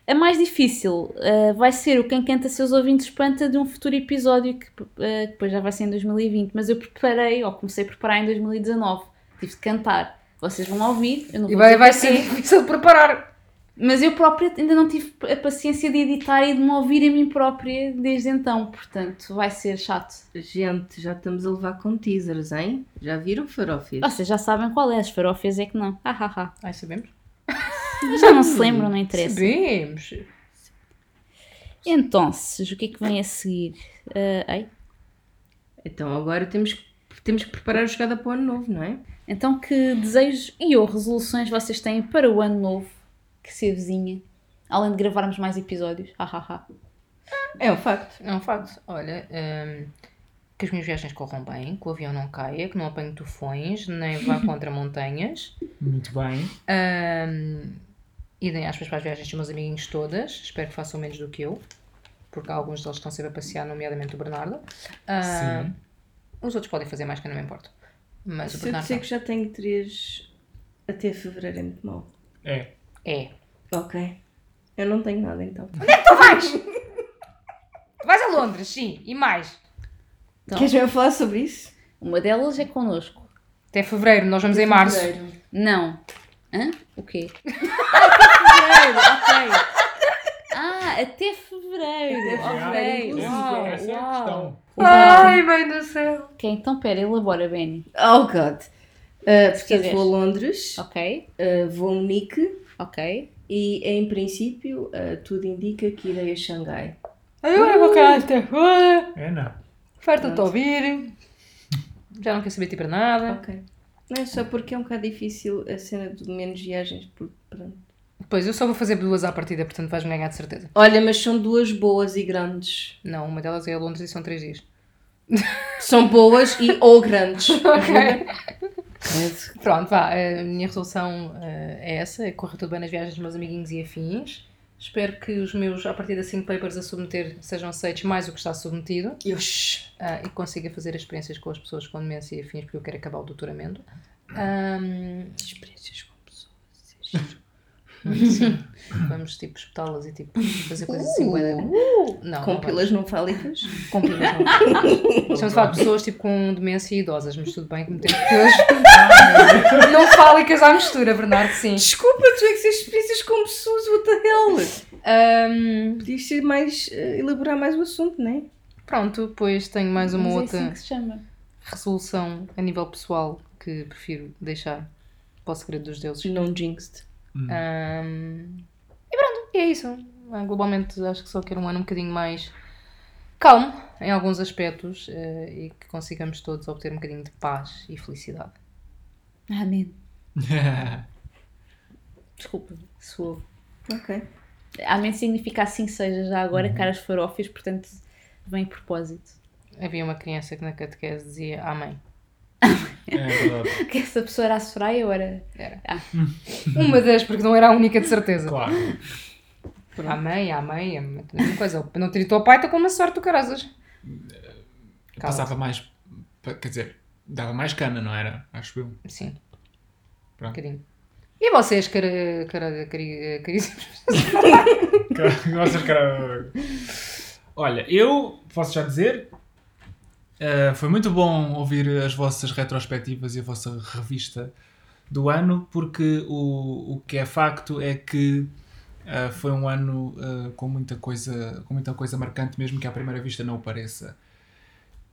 A mais difícil uh, vai ser o Quem Canta Seus Ouvintes Espanta de um futuro episódio que uh, depois já vai ser em 2020, mas eu preparei, ou comecei a preparar em 2019. Tive de cantar. Vocês vão ouvir, eu não E vou vai, dizer vai para ser difícil de preparar. Mas eu própria ainda não tive a paciência de editar e de me ouvir a mim própria desde então, portanto vai ser chato. Gente, já estamos a levar com teasers, hein? Já viram farofas? Vocês já sabem qual é, as farófias é que não. Ah, ah, ah. Ai, sabemos? Já não se lembram, não interessa. Sabemos. Então, o que é que vem a seguir? Ei? Então agora temos, que- temos que preparar a chegada para o ano novo, não é? Então, que desejos e ou resoluções vocês têm para o ano novo que se avizinha? Além de gravarmos mais episódios. É um facto. É um facto. Olha, hum, que as minhas viagens corram bem, que o avião não caia, que não apanhe tufões, nem vá contra montanhas. Muito bem. Hum, e deem aspas para as viagens dos meus amiguinhos todas. Espero que façam menos do que eu. Porque alguns deles estão sempre a passear, nomeadamente o Bernardo. Ah, Sim. Os outros podem fazer mais que eu não me importo. Mas Se eu disser que já tenho três até fevereiro é muito mau. É. É. Ok. Eu não tenho nada então. Tu vais! Tu vais a Londres, sim. E mais. Então. Queres mesmo falar sobre isso? Uma delas é connosco. Até fevereiro, nós vamos em março. Fevereiro. Não. Hã? O quê? Até fevereiro, ok. Ah, até fevereiro. ok. Essa- Uau, essa é a uau. Ai, mãe do céu. Ok, então pera, elabora, Benny. Oh God. Uh, portanto, vou a Londres, Ok, uh, vou a Munique ok. e, em princípio, uh, tudo indica que irei a Xangai. Agora vou cá esta agora. É não. Farta-te a ouvir. Já não quer saber de ti para nada. Ok. Não é só porque é um bocado difícil a cena de menos viagens, porque pronto. Pois, eu só vou fazer duas à partida, portanto vais-me ganhar de certeza. Olha, mas são duas boas e grandes. Não, uma delas é a Londres e são três dias. São boas e ou grandes. Pronto, vá. A minha resolução eh, é essa, é correr tudo bem nas viagens dos meus amiguinhos e afins. Espero que os meus, a partir de 5 papers a submeter, sejam aceitos mais o que está submetido Yosh. ah, e consiga fazer as experiências com as pessoas com demência e afins, porque eu quero acabar o doutoramento. Ahm, Experiências com pessoas. Sim. Vamos tipo espetá-las e tipo fazer coisas assim. bué da- Não, Com não pilas não fálicas. Com pilas não. Estamos a falar de pessoas tipo com demência e idosas, mas tudo bem que metemos pilas não fálicas à mistura, Bernardo, sim. Desculpa, tu é que tens experiências com pessoas, what the hell? Ahm, Podias ser mais, eh, elaborar mais o assunto, não é? pronto, depois tenho mais uma Mas é outra assim que se chama. resolução a nível pessoal que prefiro deixar para o segredo dos deuses. Não jinxed. Ahm, e pronto, e é isso. Ah, Globalmente acho que só quero um ano um bocadinho mais calmo em alguns aspectos eh, e que consigamos todos obter um bocadinho de paz e felicidade. Amém. Desculpa, sou. Ok. Amém significa assim seja já agora, caras farófias, portanto vem propósito. Havia uma criança que na catequese dizia Amém. É verdade. Que essa pessoa era a Soraya ou era. Uma das, porque não era a única de certeza. Claro. Amém, amém, amém. A mesma coisa. Não te o pai, está com uma sorte do carazas. Passava mais. Quer dizer, dava mais cana, não era? Acho eu. Sim, um Pronto. bocadinho. E vocês, cara, cara, cari- caríssimos? Nossa, cara. Olha, eu posso já dizer. Eh, foi muito bom ouvir as vossas retrospectivas e a vossa revista do ano, porque o, o que é facto é que eh, foi um ano eh, com, muita coisa, com muita coisa marcante, mesmo que à primeira vista não o pareça.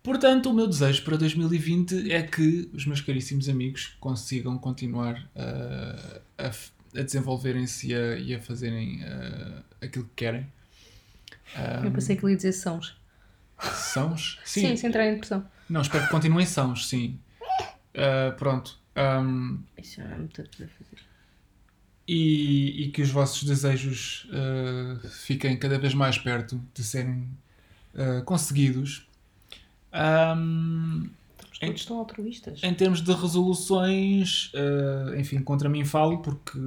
Portanto, o meu desejo para 2020 é que os meus caríssimos amigos consigam continuar a, a desenvolverem-se e e a fazerem aquilo que querem. Eu pensei que ele ia dizer sãos. Sãos? Sim, sem entrar em depressão. Não, espero que continuem sãos, sim. Ah, pronto. Ahm, Isso é muita coisa a fazer. e, e que os vossos desejos ah, fiquem cada vez mais perto de serem ah, conseguidos. Ahm, Em- Todos estão altruístas. em termos de resoluções, enfim, contra mim falo porque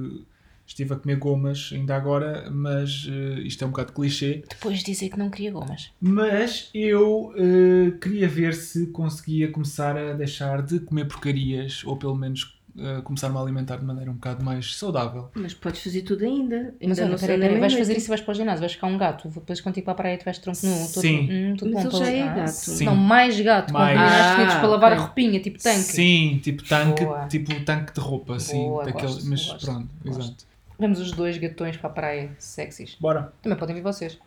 estive a comer gomas ainda agora, mas ah, isto é um bocado clichê. Depois de dizer que não queria gomas. Mas eu eh, queria ver se conseguia começar a deixar de comer porcarias, ou pelo menos eh, começar-me a alimentar de maneira um bocado mais saudável. Mas podes fazer tudo ainda. Mas Ainda olha, não sei peraí, vais fazer isso e vais para o ginásio, vais ficar um gato, depois contigo para a praia tu vais tronco nu, todo, Sim. hum, tudo Mas bom ele para já é Ah, gato. Sim. Não, mais gato, com Mais. mais finitos para lavar a roupinha, tipo tanque. Sim, tipo tanque, Boa. tipo tanque de roupa, assim. Boa, daquele, gosto, mas gosto, pronto, gosto. exato. Vamos os dois gatões para a praia, sexys. Bora. Também podem vir vocês.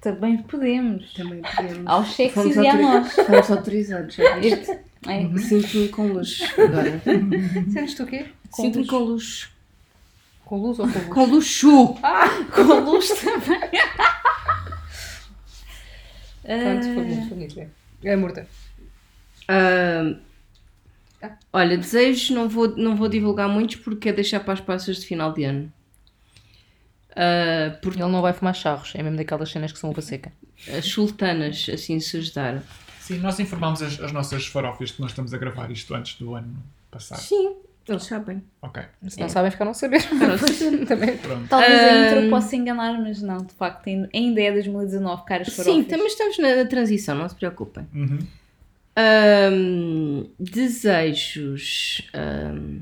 Também podemos. Também podemos. Aos sexys Fomos, e a nós. fomos autorizados, já viste? É. Sinto-me com luz agora. Sentes-te o quê? Sinto-me com luz. Com luz ou com luz? Com luxo! Com a luz também. Pronto, foi Ah, bonito, foi bonito. é. É morta. Ah, olha, desejos não vou, não vou divulgar muitos porque é deixar para as passas de final de ano. Ah, porque Ele não vai fumar charros, é mesmo daquelas cenas que são uva seca. as sultanas, assim se ajudar. Sim, nós informámos as, as nossas farófias que nós estamos a gravar isto antes do ano passado. Sim, eles sabem. Ok, Se não sabem, ficaram a saber. Também. pronto. Talvez a intro possa enganar, mas não, de facto, ainda- ainda é 2019, caras Sim, farófias. também estamos na, na transição, não se preocupem. Uhum. Ahm, desejos ahm,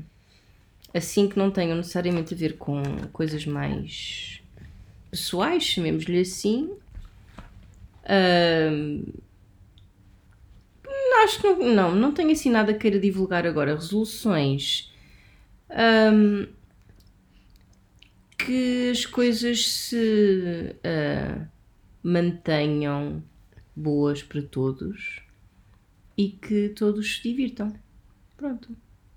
assim que não tenham necessariamente a ver com coisas mais pessoais, chamemos-lhe assim. Não, acho que não, não, não tenho assim nada que queira divulgar agora. Resoluções. Ahm, que as coisas se ah, mantenham boas para todos e que todos se divirtam. Pronto,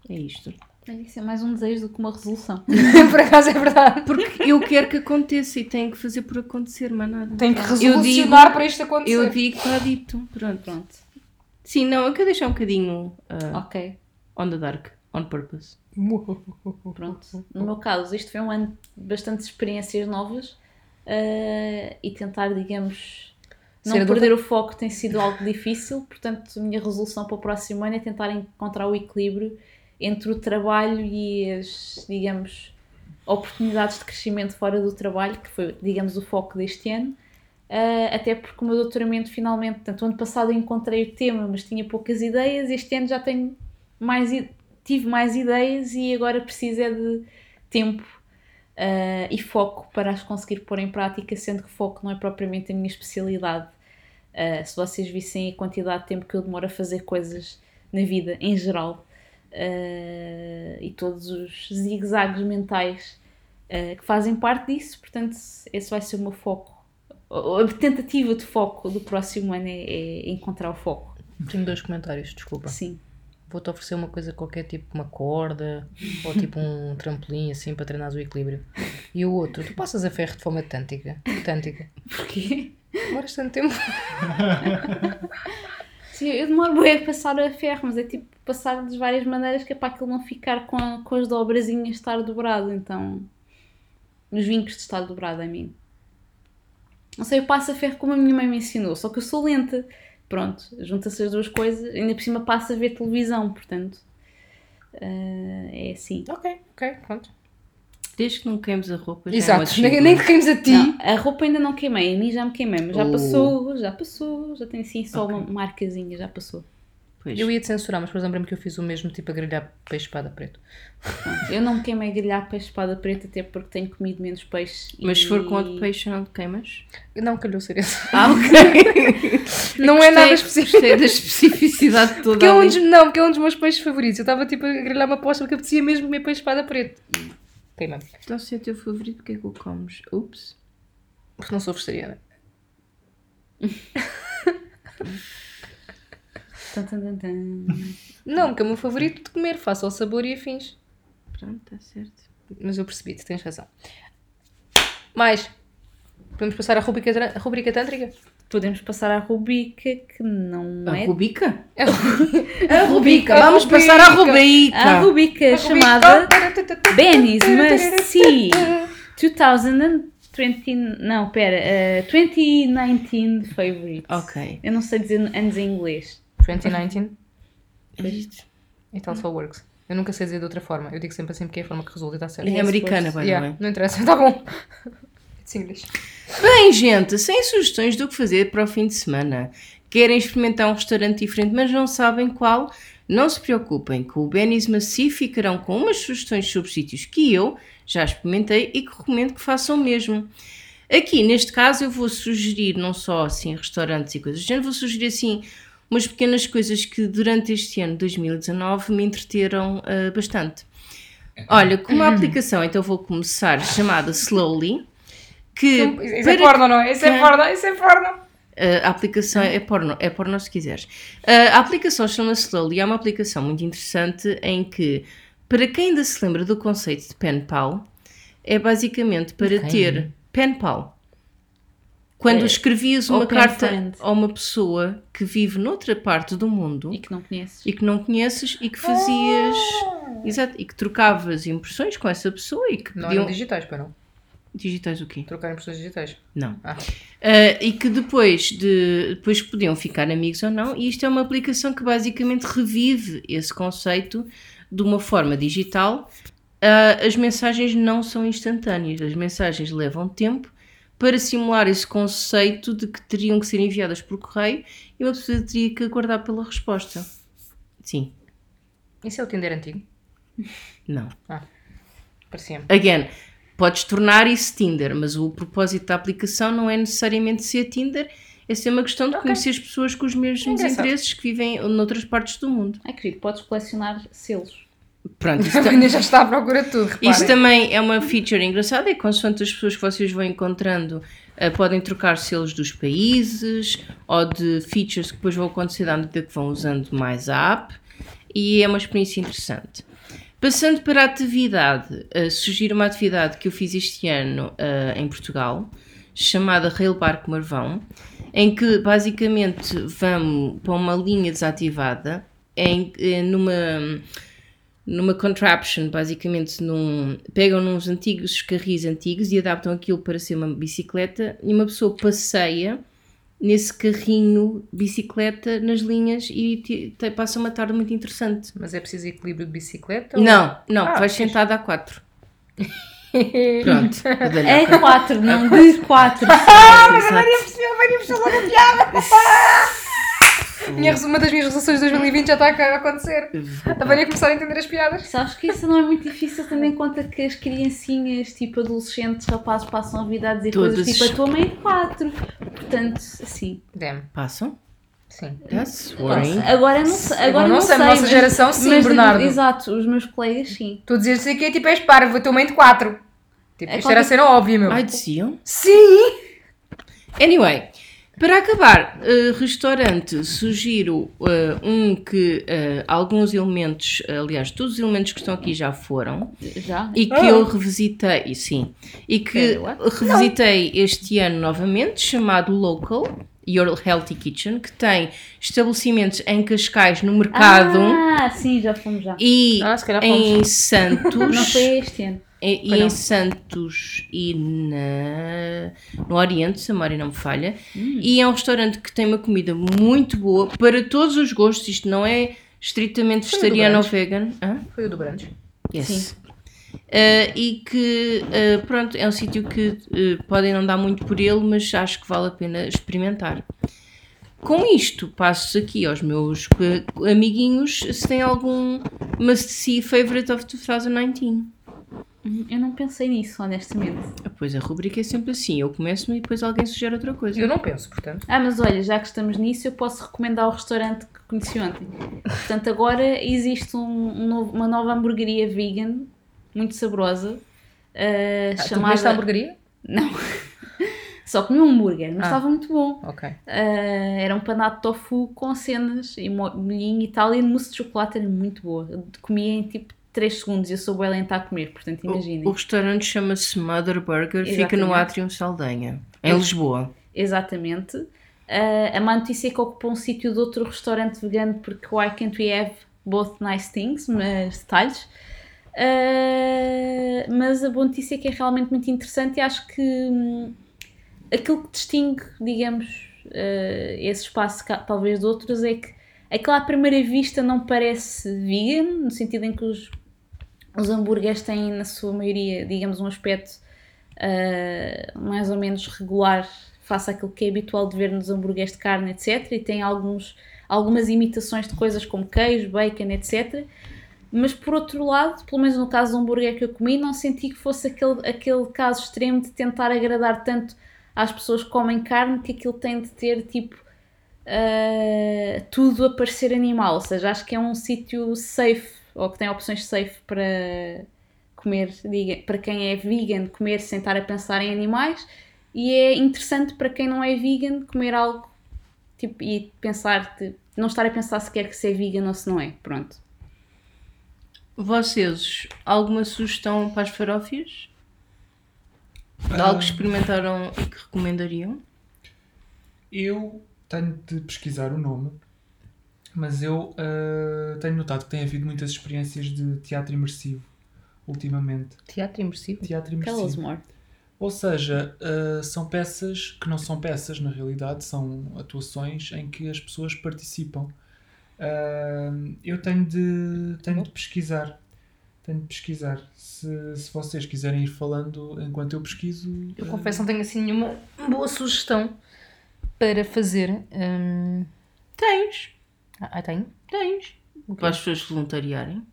é isto. Isso é mais um desejo do que uma resolução. Por acaso é verdade. Porque eu quero que aconteça e tenho que fazer por acontecer, mas nada. Tem que Eu resolucionar digo- para isto acontecer. Eu digo, está dito. Pronto. Pronto. Sim, não, eu quero deixar um bocadinho ah, Ok. on the dark, on purpose. Pronto. No meu caso, isto foi um ano de bastantes experiências novas eh, e tentar, digamos, não Ser adulta. perder o foco tem sido algo difícil. Portanto, a minha resolução para o próximo ano é tentar encontrar o equilíbrio entre o trabalho e as, digamos, oportunidades de crescimento fora do trabalho, que foi, digamos, o foco deste ano. Eh, até porque o meu doutoramento finalmente, portanto, o ano passado eu encontrei o tema, mas tinha poucas ideias, este ano já tenho mais, tive mais ideias e agora preciso é de tempo ah, e foco para as conseguir pôr em prática, sendo que foco não é propriamente a minha especialidade. Ah, se vocês vissem a quantidade de tempo que eu demoro a fazer coisas na vida, em geral, ah, e todos os zigue-zagues mentais que fazem parte disso, portanto, esse vai ser o meu foco. A tentativa de foco do próximo ano é, é encontrar o foco. Tenho dois comentários, desculpa. Sim. Vou-te oferecer uma coisa qualquer, tipo uma corda ou tipo um trampolim assim para treinar o equilíbrio. E o outro, tu passas a ferro de forma tântica. Tântica. Porquê? Demoras tanto tempo. Sim, eu demoro bem a passar a ferro, mas é tipo passar de várias maneiras que é para aquilo não ficar com, a- com as dobrazinhas de estar dobrado, então. Nos vincos de estar dobrado a mim. Não sei, eu passo a ferro como a minha mãe me ensinou, só que eu sou lenta. Pronto, junta-se as duas coisas, ainda por cima passo a ver televisão, portanto. ah, é assim. Ok, ok, pronto. Desde que não queimes a roupa. já é Exato, achievement. nem, nem te queimos a ti. Não, a roupa ainda não queimei, a mim já me queimei, mas já Oh. passou, já passou, já tem assim só Ok. uma marcazinha, já passou. Pois. Eu ia te censurar, mas depois lembrei-me que eu fiz o mesmo tipo a grelhar peixe espada preto. Eu não me queimei a grelhar peixe espada preta até porque tenho comido menos peixe. Mas se for com outro e- peixe, não te queimas? Não calhou ser esse. Ah, ok. Não é nada Gostei- específico. Gostei da especificidade toda. Porque é um dos, não, porque é um dos meus peixes favoritos. Eu estava tipo a grelhar uma aposta porque apetecia mesmo comer peixe espada preto. E queima-me. Então, se é teu favorito, porque é que o comes? Ups. Porque não sou vegetariana. Tan, tan, tan, tan. Não, porque é o meu favorito de comer, face ao sabor e afins. Pronto, está certo. Mas eu percebi-te, tens razão. Mais. Podemos passar à rubrica, tra- rubrica tântrica? Podemos passar à rubrica que não A é. Rubica? A Rubica, A vamos passar à Rubica. A rubrica chamada Benny's Must See 2020. Não, pera. eh, 2019 Favorite. Ok. Eu não sei dizer anos em inglês. 2019. It also works. Eu nunca sei dizer de outra forma. Eu digo sempre assim porque é a forma que resulta e está certo. É americana, the Yeah, way. não interessa, está bom. It's English. Bem, gente, sem sugestões do que fazer para o fim de semana. Querem experimentar um restaurante diferente, mas não sabem qual? Não se preocupem, com o Benny's Maci ficarão com umas sugestões sobre sítios que eu já experimentei e que recomendo que façam o mesmo. Aqui, neste caso, eu vou sugerir não só assim restaurantes e coisas do género, vou sugerir assim umas pequenas coisas que durante este ano 2019 me entreteram ah, bastante. Olha, com uma aplicação, então vou começar, chamada Slowly, que Isso é porno, não é? Isso é porno, isso é porno. Uh, a aplicação é porno, é porno se quiseres. Uh, a aplicação chama-se Slowly, é uma aplicação muito interessante em que, para quem ainda se lembra do conceito de pen pal, é basicamente para Ok. ter pen pal. Quando É, escrevias uma carta friend. a uma pessoa que vive noutra parte do mundo E que não conheces. e que não conheces e que fazias. Exato, e que trocavas impressões com essa pessoa e que Não pediam. eram digitais, para não. Digitais o quê? Trocar impressões digitais. Não. Ah. Uh, e que depois de depois podiam ficar amigos ou não, e isto é uma aplicação que basicamente revive esse conceito de uma forma digital. Uh, as mensagens não são instantâneas, as mensagens levam tempo para simular esse conceito de que teriam que ser enviadas por correio e uma pessoa teria que aguardar pela resposta. Sim, Isso é o Tinder antigo? não. Parecia-me. Again, podes tornar isso Tinder, mas o propósito da aplicação não é necessariamente ser Tinder, é ser uma questão de Ok. conhecer as pessoas com os mesmos Engraçado. interesses que vivem noutras partes do mundo. Ai, querido, podes colecionar selos. Pronto, isso, A ta- Vânia já está à procura de tudo, reparem. isso também é uma feature engraçada, é consoante as pessoas que vocês vão encontrando eh, podem trocar selos dos países ou de features que depois vão acontecer à medida que vão usando mais a app e é uma experiência interessante. Passando para a atividade, sugiro uma atividade que eu fiz este ano eh, em Portugal, chamada Rail Barco Marvão, em que basicamente vamos para uma linha desativada, em, numa, numa contraption, basicamente num, pegam nos antigos carris antigos e adaptam aquilo para ser uma bicicleta e uma pessoa passeia nesse carrinho bicicleta nas linhas e te- te- passa uma tarde muito interessante. Mas é preciso equilíbrio de bicicleta? ou- Não, não, Ah, vais sentada a quatro. Pronto. É quatro, não de quatro. Exato. Minha, uma das minhas resoluções de 2020 já está a acontecer. A Vânia começar a entender as piadas. Sabes que isso não é muito difícil tendo em conta que as criancinhas, tipo adolescentes, rapazes, passam a vida a dizer Todas. coisas tipo a tua mãe é quatro. Portanto, assim. Damn, Passam? sim. That's worrying. Agora não, sei- agora Agora não, não sei, sei. a nossa mas- geração sim, mas- Bernardo. Exato, os meus colegas sim. Tu dizias assim que é tipo, és parvo, a tua mãe de 4. Tipo, É isto era a cena óbvia, meu. Ai, diziam? Sim! Anyway, para acabar, eh, restaurante, sugiro eh, um que eh, alguns elementos, aliás, todos os elementos que estão aqui já foram Já? e que Ah. eu revisitei, e sim, e que revisitei este ano novamente, chamado Local. Your Healthy Kitchen, que tem estabelecimentos em Cascais no mercado Ah, sim, já fomos já. e Ah, fomos. em Santos. Não foi este ano. E, e em Santos e na, no Oriente, se a memória não me falha. E é um restaurante que tem uma comida muito boa para todos os gostos. Isto não é estritamente Foi vegetariano ou vegan. Hã? Foi o do Brandes. Yes. Sim. Uh, e que, uh, pronto, é um sítio que uh, podem não dar muito por ele, mas acho que vale a pena experimentar. Com isto, passo aqui aos meus amiguinhos se têm algum must-see favorite of 2019. Eu não pensei nisso, honestamente. Pois a rubrica é sempre assim, eu começo e depois alguém sugere outra coisa. Eu não penso, portanto. Ah, mas olha, já que estamos nisso, eu posso recomendar o restaurante que conheci ontem. Portanto, agora existe um- um novo- uma nova hamburgueria vegan, muito saborosa, ah, Ah, Tu chamada... comeste a hamburgueria? Não. Só comi um hambúrguer, mas Ah. estava muito bom. Ok. Ah, era um panado de tofu com cenas e mo- molhinho e tal, e mousse de chocolate era muito boa. Eu comia em tipo 3 segundos e eu sou bem lenta a comer, portanto imaginem. O, o restaurante chama-se Mother Burger, fica Exatamente. no Atrium Saldanha, em Lisboa. Exatamente. Ah, a má notícia é que ocupa um sítio de outro restaurante vegano porque why can't we have both nice things, mas detalhes. Ah, mas a boa notícia é que é realmente muito interessante e acho que hum, aquilo que distingue, digamos, ah, esse espaço talvez de outros é que aquela à primeira vista não parece vegan, no sentido em que os, os hambúrgueres têm na sua maioria, digamos, um aspecto ah, mais ou menos regular face àquilo que é habitual de ver nos hambúrgueres de carne, etc. E tem alguns, algumas imitações de coisas como queijo, bacon, etc. Mas por outro lado, pelo menos no caso do hambúrguer que eu comi, não senti que fosse aquele, aquele caso extremo de tentar agradar tanto às pessoas que comem carne que aquilo tem de ter tipo ah, tudo a parecer animal. Ou seja, acho que é um sítio safe ou que tem opções safe para comer, diga, para quem é vegan, comer sem estar a pensar em animais. E é interessante para quem não é vegan comer algo tipo, e pensar, de, não estar a pensar sequer que se é vegan ou se não é. Pronto. Vocês, alguma sugestão para as farófias? De algo que experimentaram e que recomendariam? Eu tenho de pesquisar o nome, mas eu ah, tenho notado que tem havido muitas experiências de teatro imersivo ultimamente. Teatro imersivo. Teatro Tell us imersivo. more. Ou seja, ah, são peças que não são peças na realidade, são atuações em que as pessoas participam. Ah, eu tenho de, tenho de pesquisar. Tenho de pesquisar. Se, se vocês quiserem ir falando enquanto eu pesquiso. Eu ah, confesso, não tenho assim nenhuma boa sugestão para fazer. Hum... Tens, Ah, ah, tenho? tens. Para as pessoas voluntariarem.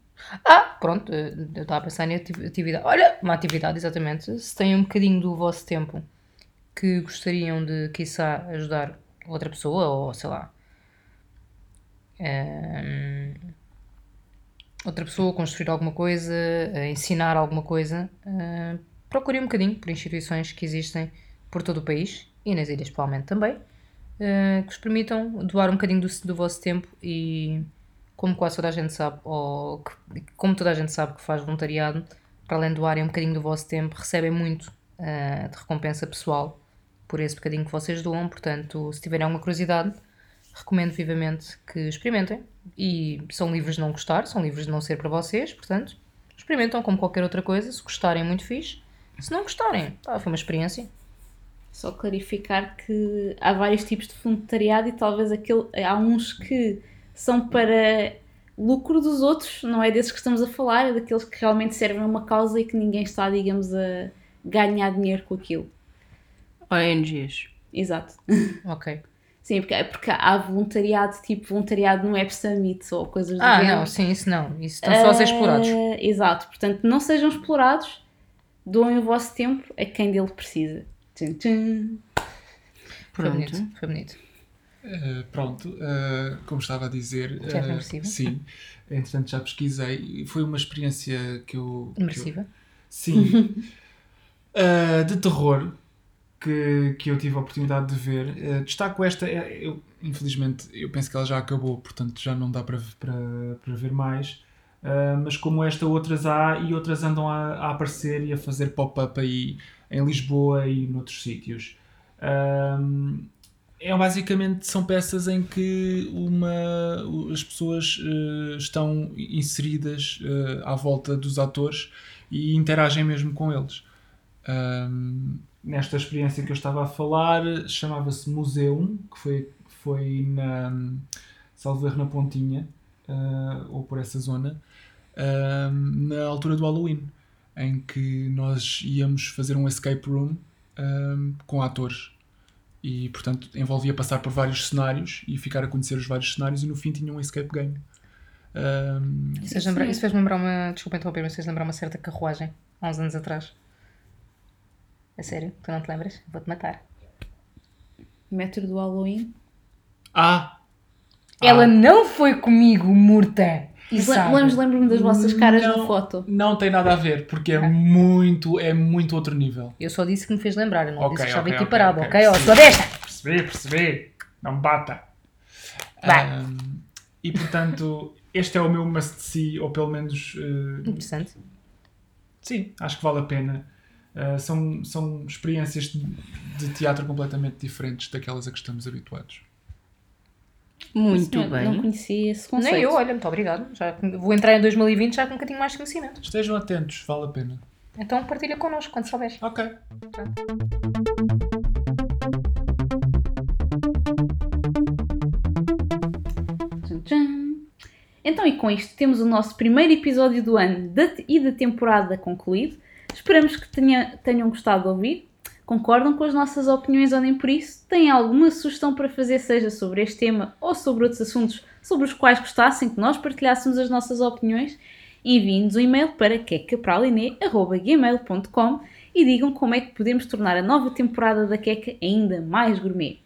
Ah, pronto, eh, eu estava a pensar em ati- atividade. Olha, uma atividade, exatamente. Se têm um bocadinho do vosso tempo que gostariam de, quiçá, ajudar outra pessoa, ou sei lá, hum, outra pessoa a construir alguma coisa, ensinar alguma coisa, hum, procurem um bocadinho por instituições que existem por todo o país e nas ilhas, provavelmente também, eh, que vos permitam doar um bocadinho do, do vosso tempo e como quase toda a gente sabe, ou que- como toda a gente sabe que faz voluntariado, para além de doarem um bocadinho do vosso tempo, recebem muito ah, de recompensa pessoal por esse bocadinho que vocês doam. Portanto, se tiverem alguma curiosidade, recomendo vivamente que experimentem. E são livres de não gostar, são livres de não ser para vocês, portanto, experimentam como qualquer outra coisa. Se gostarem, muito fixe. Se não gostarem, pá, foi uma experiência. Só clarificar que há vários tipos de voluntariado e talvez aquele, há uns que são para lucro dos outros, não é desses que estamos a falar, é daqueles que realmente servem a uma causa e que ninguém está, digamos, a ganhar dinheiro com aquilo. ONGs. Exato. Ok. Sim, porque, porque há voluntariado, tipo voluntariado no Web Summit ou coisas do Ah, género. não, sim, isso não. Isso estão só a ser explorados. Ah, exato, portanto, não sejam explorados, doem o vosso tempo a quem dele precisa. Tchum, tchum. Foi Pronto. bonito, foi bonito. Uh, pronto, uh, como estava a dizer. Que é uh, imersiva. sim, entretanto já pesquisei e foi uma experiência que eu. que eu- Imersiva. Sim. Uh, de terror que, que eu tive a oportunidade de ver. Uh, destaco esta, é- eu, infelizmente, eu penso que ela já acabou, portanto já não dá para, para, para ver mais. Uh, mas como esta, outras há e outras andam a, a aparecer e a fazer pop-up aí em Lisboa e noutros sítios. É basicamente são peças em que uma, as pessoas eh, estão inseridas eh, à volta dos atores e interagem mesmo com eles. Nesta experiência que eu estava a falar, chamava-se Museum, que foi, foi na salvo erro, na Pontinha, ah, ou por essa zona, na altura do Halloween, em que nós íamos fazer um escape room ahm, com atores. E, portanto, envolvia passar por vários cenários e ficar a conhecer os vários cenários e no fim tinha um escape game. Ahm, Isso fez lembrar, isso fez lembrar uma. Desculpa interromper, mas fez lembrar uma certa carruagem há uns anos atrás. A sério? Tu não te lembras? Vou-te matar. Metro do Halloween. ah! Ela não foi comigo, morta! Lembro- Lembro-me das vossas caras Não. na foto. Não tem nada a ver, porque é muito, é muito outro nível. Eu só disse que me fez lembrar, eu não Ok, disse que estava ok, equiparado, ok, ok? ok. Ó, sou desta! Percebi, percebi. Não me bata. Vai. Ahm, e portanto, este é o meu must-see, ou pelo menos. eh, Interessante. sim, acho que vale a pena. Ah, são, são experiências de teatro completamente diferentes daquelas a que estamos habituados. Muito Não- Não bem. conhecia esse conceito. Nem eu, olha, muito obrigado. Já, vou entrar em 2020 já com um bocadinho mais de conhecimento. Estejam atentos, vale a pena. Então partilha connosco quando souberes. Ok. Então, e com isto, temos o nosso primeiro episódio do ano da- e da temporada concluído. Esperamos que tenha- tenham gostado de ouvir. Concordam com as nossas opiniões ou nem por isso? Têm alguma sugestão para fazer, seja sobre este tema ou sobre outros assuntos sobre os quais gostassem que nós partilhássemos as nossas opiniões? Enviem-nos um e-mail para quecapraline.gmail.com e digam como é que podemos tornar a nova temporada da Queca ainda mais gourmet.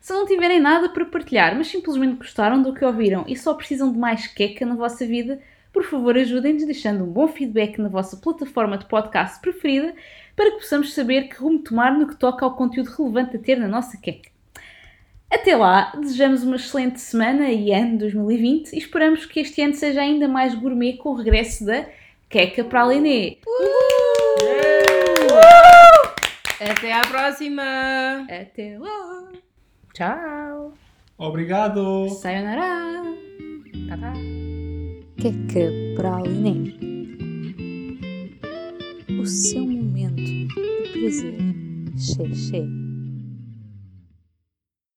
Se não tiverem nada para partilhar, mas simplesmente gostaram do que ouviram e só precisam de mais queca na vossa vida, por favor ajudem-nos deixando um bom feedback na vossa plataforma de podcast preferida para que possamos saber que rumo tomar no que toca ao conteúdo relevante a ter na nossa queca. Até lá, desejamos uma excelente semana e ano 2020 e esperamos que este ano seja ainda mais gourmet com o regresso da Queca para a Linê. Até à próxima! Até lá! Tchau! Obrigado! Sayonara! Tá, tá. Queca Praliné. O seu momento de prazer. Xé, xé.